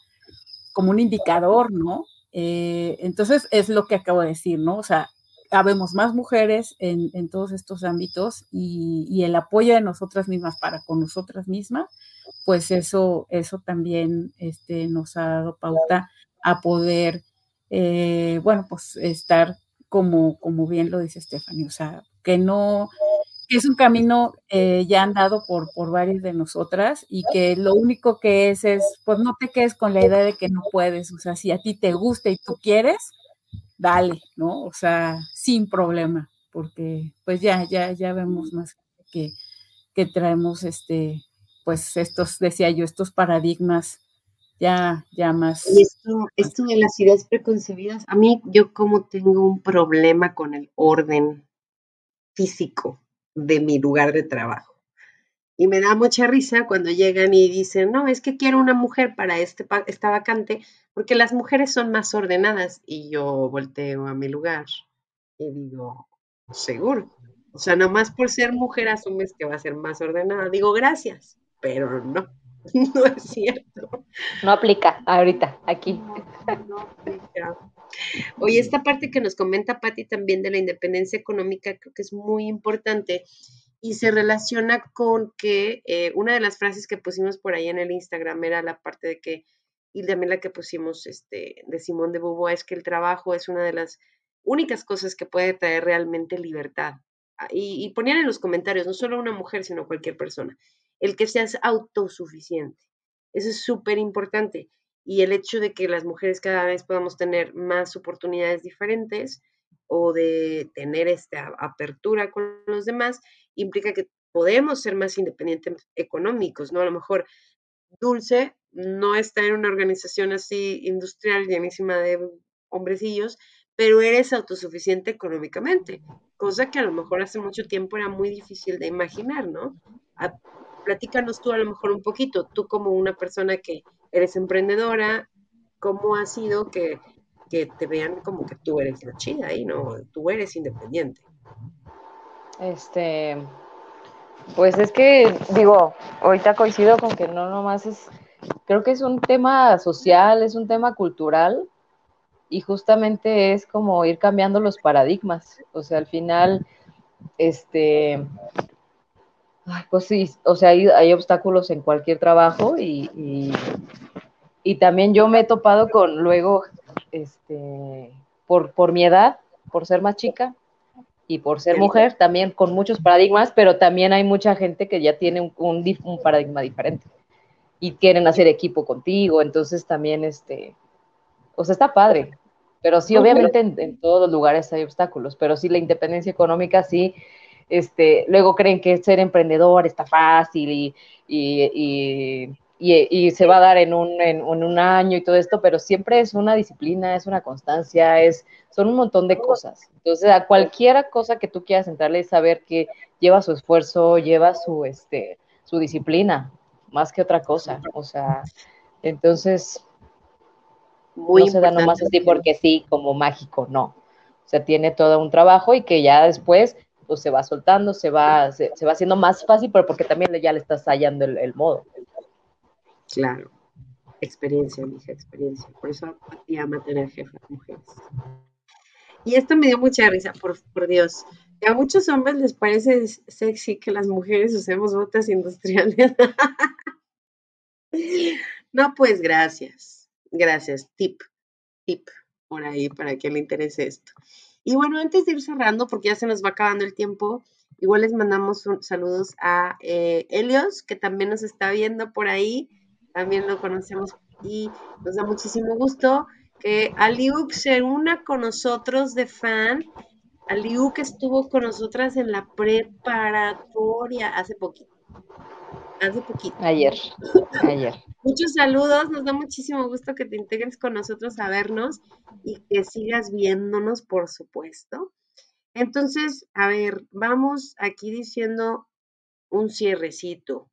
como un indicador, ¿no? Eh, entonces, es lo que acabo de decir, ¿no? O sea, habemos más mujeres en, todos estos ámbitos y, y, el apoyo de nosotras mismas para con nosotras mismas pues eso, eso también este, nos ha dado pauta a poder, eh, bueno, pues estar como, como bien lo dice Stephanie, o sea, que no, que es un camino eh, ya andado por, por varias de nosotras y que lo único que es es, pues no te quedes con la idea de que no puedes, o sea, si a ti te gusta y tú quieres, dale, ¿no? O sea, sin problema, porque pues ya, ya, ya vemos más que, que traemos este, pues estos, decía yo, estos paradigmas ya, ya más. Y esto, esto de las ideas preconcebidas, a mí yo como tengo un problema con el orden físico de mi lugar de trabajo. Y me da mucha risa cuando llegan y dicen, no, es que quiero una mujer para este, esta vacante, porque las mujeres son más ordenadas. Y yo volteo a mi lugar y digo, seguro. O sea, nomás por ser mujer asumes que va a ser más ordenada. Digo, gracias pero no, no es cierto. No aplica ahorita, aquí. No, aplica. Oye, esta parte que nos comenta Patti también de la independencia económica creo que es muy importante y se relaciona con que eh, una de las frases que pusimos por ahí en el Instagram era la parte de que, y también la que pusimos este, de Simón de Beauvoir, es que el trabajo es una de las únicas cosas que puede traer realmente libertad. Ah, y, y ponían en los comentarios, no solo una mujer, sino cualquier persona el que seas autosuficiente. Eso es súper importante. Y el hecho de que las mujeres cada vez podamos tener más oportunidades diferentes o de tener esta apertura con los demás, implica que podemos ser más independientes económicos, ¿no? A lo mejor Dulce no está en una organización así industrial llenísima de hombrecillos, pero eres autosuficiente económicamente, cosa que a lo mejor hace mucho tiempo era muy difícil de imaginar, ¿no? platícanos tú a lo mejor un poquito, tú como una persona que eres emprendedora, ¿cómo ha sido que, te vean como que tú eres la chida y no, tú eres independiente? Este, pues es que, digo, ahorita coincido con que no nomás es, creo que es un tema social, es un tema cultural, y justamente es como ir cambiando los paradigmas. O sea, al final, este, pues sí, o sea, hay, obstáculos en cualquier trabajo y, y, también yo me he topado con luego, este, por, por mi edad, por ser más chica, y por ser mujer, también con muchos paradigmas, pero también hay mucha gente que ya tiene un, un, paradigma diferente y quieren hacer equipo contigo, entonces también, este, o sea, está padre, pero sí, obviamente en, todos los lugares hay obstáculos, pero sí la independencia económica, sí, este, luego creen que ser emprendedor está fácil y, y y, se va a dar en un, en, un año y todo esto, pero siempre es una disciplina, es una constancia, es, son un montón de cosas. Entonces, a cualquiera cosa que tú quieras entrarle es saber que lleva su esfuerzo, lleva su, este, su disciplina, más que otra cosa. O sea, entonces, Muy no se da nomás así porque sí, como mágico, no. O sea, tiene todo un trabajo y que ya después pues, se va soltando, se va, se, va haciendo más fácil, pero porque también ya le estás hallando el, el modo. Claro, experiencia, hija, experiencia. Por eso te ama tener jefas mujeres. Y esto me dio mucha risa, por, por Dios. a muchos hombres les parece sexy que las mujeres usemos botas industriales. no, pues gracias. Gracias. Tip, tip por ahí para que le interese esto. Y bueno, antes de ir cerrando, porque ya se nos va acabando el tiempo, igual les mandamos saludos a eh, que también nos está viendo por ahí también lo conocemos y nos da muchísimo gusto que Aliuk se una con nosotros de fan. Aliuk estuvo con nosotras en la preparatoria hace poquito. Hace poquito. Ayer. Ayer. Muchos saludos, nos da muchísimo gusto que te integres con nosotros a vernos y que sigas viéndonos, por supuesto. Entonces, a ver, vamos aquí diciendo un cierrecito.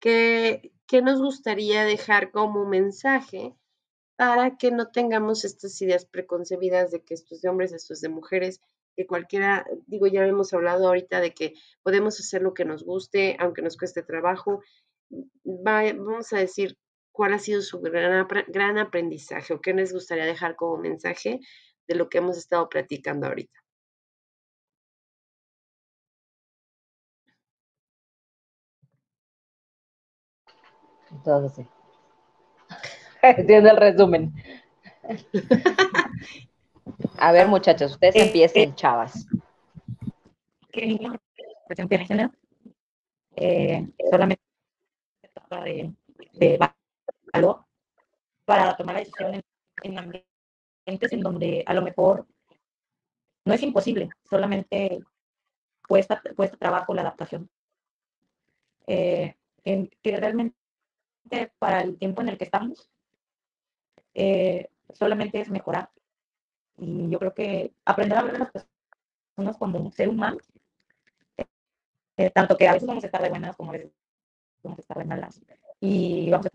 ¿Qué, nos gustaría dejar como mensaje para que no tengamos estas ideas preconcebidas de que esto es de hombres, esto es de mujeres, que cualquiera, digo, ya hemos hablado ahorita de que podemos hacer lo que nos guste, aunque nos cueste trabajo. vamos a decir cuál ha sido su gran, gran aprendizaje o qué les gustaría dejar como mensaje de lo que hemos estado platicando ahorita. Entonces. Entiendo el resumen. A ver, muchachos, ustedes eh, empiecen, eh, chavas. Eh, solamente de, de valor para tomar la decisión en, en ambientes en donde a lo mejor no es imposible, solamente cuesta, cuesta trabajo la adaptación. Eh, en, que realmente para el tiempo en el que estamos, eh, solamente es mejorar. Y yo creo que aprender a ver a las personas como un ser humano, eh, tanto que a veces vamos a estar de buenas como a veces vamos a estar de malas. Y vamos a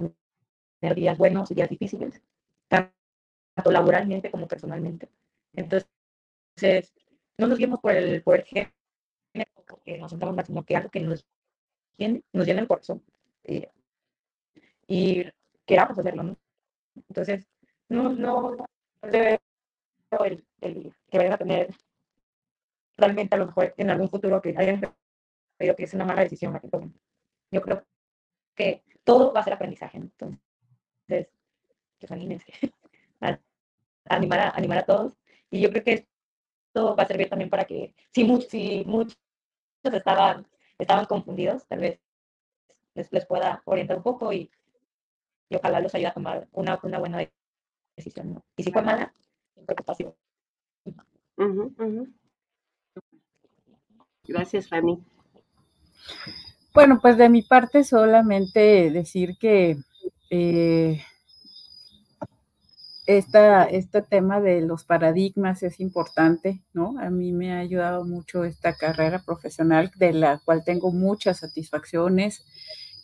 tener días buenos y días difíciles, tanto laboralmente como personalmente. Entonces, no nos guiemos por el, por el género que nos sentamos más, sino que algo que nos nos llene el corazón. Eh, y queramos hacerlo, ¿no? Entonces, no, no, debe el, el, que vayan a tener realmente a lo mejor en algún futuro que hayan pero que es una mala decisión la que tomen. Yo creo que todo va a ser aprendizaje, entonces, pues anímense, animar a, animar a todos. Y yo creo que esto va a servir también para que, si, muchos, si muchos estaban, estaban confundidos, tal vez les, les pueda orientar un poco y y ojalá los ayude a tomar una, una buena decisión. ¿no? Y si fue mala, preocupación. Gracias, Fanny. Bueno, pues de mi parte solamente decir que eh, esta, este tema de los paradigmas es importante, ¿no? A mí me ha ayudado mucho esta carrera profesional de la cual tengo muchas satisfacciones.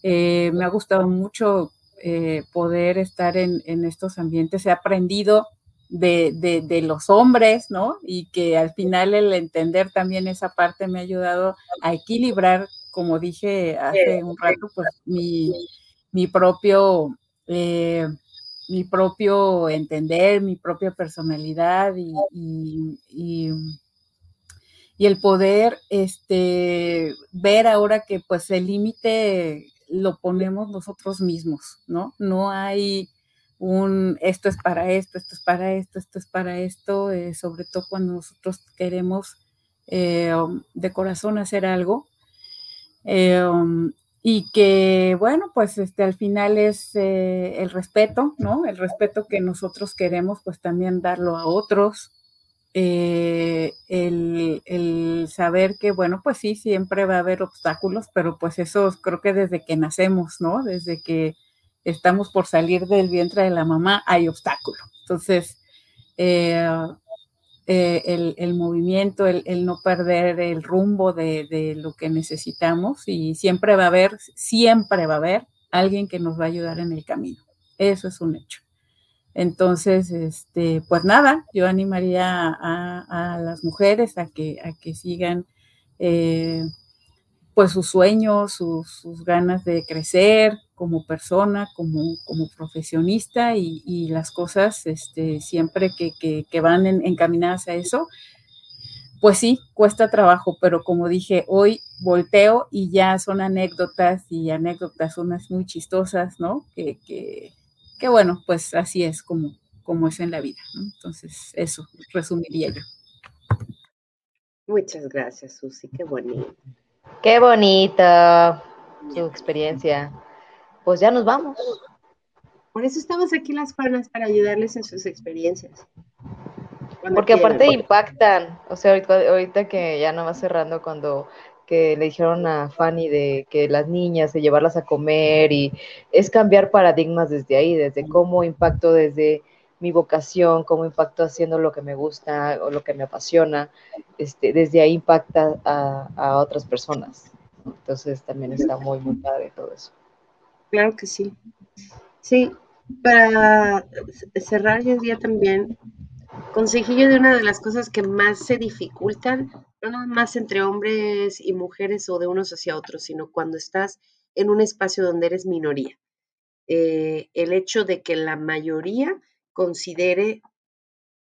Eh, me ha gustado mucho eh, poder estar en, estos ambientes. He aprendido de, los hombres, ¿no? Y que al final el entender también esa parte me ha ayudado a equilibrar, como dije hace un rato, pues mi, propio, eh, mi propio entender, mi propia personalidad y, y, el poder este, ver ahora que pues el límite lo ponemos nosotros mismos, ¿no? No hay un esto es para esto, esto es para esto, esto es para esto, eh, sobre todo cuando nosotros queremos eh, de corazón hacer algo. Eh, y que, bueno, pues este, al final es eh, el respeto, ¿no? El respeto que nosotros queremos, pues también darlo a otros. Eh, el, saber que, bueno, pues sí, siempre va a haber obstáculos, pero pues eso creo que desde que nacemos, ¿no? Desde que estamos por salir del vientre de la mamá, hay obstáculos. Entonces, eh, eh, el, movimiento, el, no perder el rumbo de, lo que necesitamos y siempre va a haber, siempre va a haber alguien que nos va a ayudar en el camino. Eso es un hecho. Entonces, este, pues nada, yo animaría a, las mujeres a que, a que sigan eh, pues sus sueños, sus, ganas de crecer como persona, como, como profesionista y, las cosas este, siempre que, van encaminadas a eso, pues sí, cuesta trabajo, pero como dije, hoy volteo y ya son anécdotas y anécdotas unas muy chistosas, ¿no? Que, que, bueno, pues así es como, como es en la vida, ¿no? Entonces, eso resumiría yo. Muchas gracias, Susi, qué bonito. Qué bonita su experiencia. Pues ya nos vamos. Por eso estamos aquí las Juanas, para ayudarles en sus experiencias. Porque aparte impactan, o sea, ahorita, que ya no va cerrando cuando que le dijeron a Fanny de que las niñas, de llevarlas a comer y es cambiar paradigmas desde ahí, desde cómo impacto desde mi vocación, cómo impacto haciendo lo que me gusta o lo que me apasiona, este, desde ahí impacta a, otras personas. Entonces también está muy, muy padre todo eso. Claro que sí. Sí, para cerrar el día también, consejillo de una de las cosas que más se dificultan, no nada más entre hombres y mujeres o de unos hacia otros, sino cuando estás en un espacio donde eres minoría. Eh, el hecho de que la mayoría considere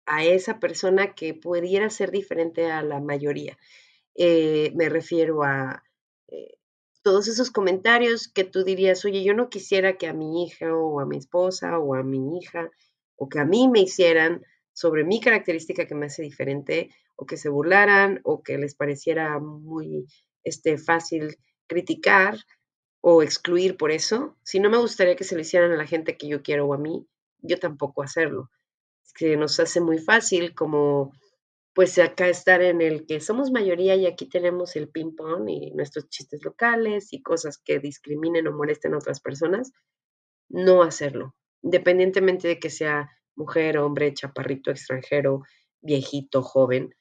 a esa persona que pudiera ser diferente a la mayoría. Eh, me refiero a eh, todos esos comentarios que tú dirías, oye, yo no quisiera que a mi hija o a mi esposa o a mi hija o que a mí me hicieran sobre mi característica que me hace diferente o que se burlaran o que les pareciera muy este, fácil criticar o excluir por eso. Si no me gustaría que se lo hicieran a la gente que yo quiero o a mí, yo tampoco hacerlo. Es que nos hace muy fácil como pues acá estar en el que somos mayoría y aquí tenemos el ping pong y nuestros chistes locales y cosas que discriminen o molesten a otras personas, no hacerlo, independientemente de que sea mujer, hombre, chaparrito, extranjero, viejito, joven,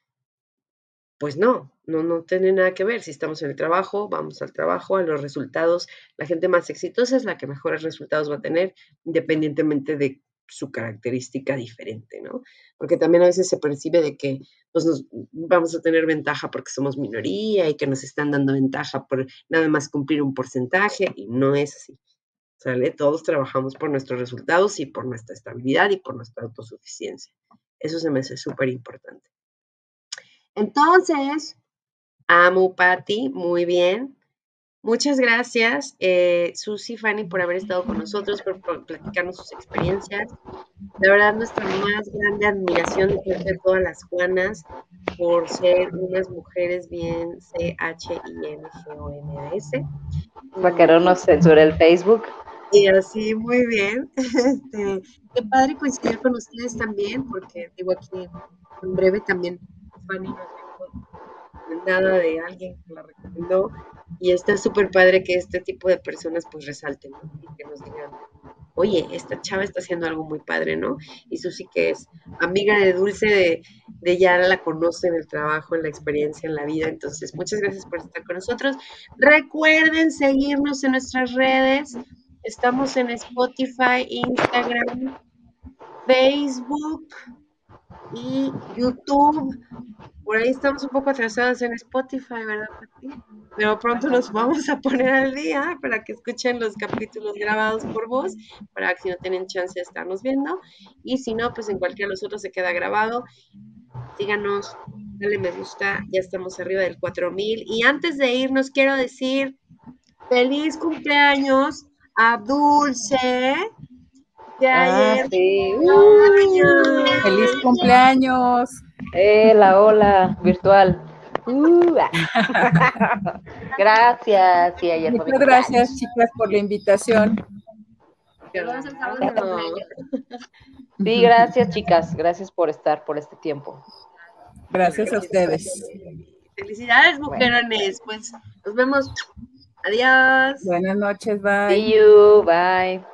pues no, no, no tiene nada que ver. Si estamos en el trabajo, vamos al trabajo, a los resultados. La gente más exitosa es la que mejores resultados va a tener, independientemente de su característica diferente, ¿no? Porque también a veces se percibe de que pues, nos vamos a tener ventaja porque somos minoría y que nos están dando ventaja por nada más cumplir un porcentaje y no es así. ¿Sale? Todos trabajamos por nuestros resultados y por nuestra estabilidad y por nuestra autosuficiencia. Eso se me hace súper importante. Entonces, amo Patti, muy bien. Muchas gracias, eh, Susi, Fanny, por haber estado con nosotros, por, platicarnos sus experiencias. De verdad, nuestra más grande admiración de todas las Juanas por ser unas mujeres bien C-H-I-N-G-O-N-A-S. Para que no nos censure el Facebook. Y así, muy bien. Este, qué padre coincidir con ustedes también, porque digo aquí en breve también Fanny nos nada de alguien que la recomendó y está súper padre que este tipo de personas pues resalten y que nos digan, oye, esta chava está haciendo algo muy padre, ¿no? Y Susi que es amiga de Dulce, de, de ya la conoce en el trabajo, en la experiencia, en la vida. Entonces, muchas gracias por estar con nosotros. Recuerden seguirnos en nuestras redes. Estamos en Spotify, Instagram, Facebook y YouTube por ahí estamos un poco atrasados en Spotify, ¿verdad, Pati? Pero pronto nos vamos a poner al día para que escuchen los capítulos grabados por vos, para que si no tienen chance de estarnos viendo. Y si no, pues en cualquiera de los otros se queda grabado. Síganos, dale me gusta, ya estamos arriba del 4000. Y antes de irnos, quiero decir feliz cumpleaños a Dulce. De Ah, ayer. sí. cumpleaños. ¡Feliz cumpleaños! Eh, la ola virtual. Uh, ah. gracias. Sí, ayer Muchas gracias, chicas, por la invitación. Sí, gracias, chicas. Gracias por estar por este tiempo. Gracias a ustedes. Felicidades, mujerones. Pues nos vemos. Adiós. Buenas noches, bye. See you. Bye.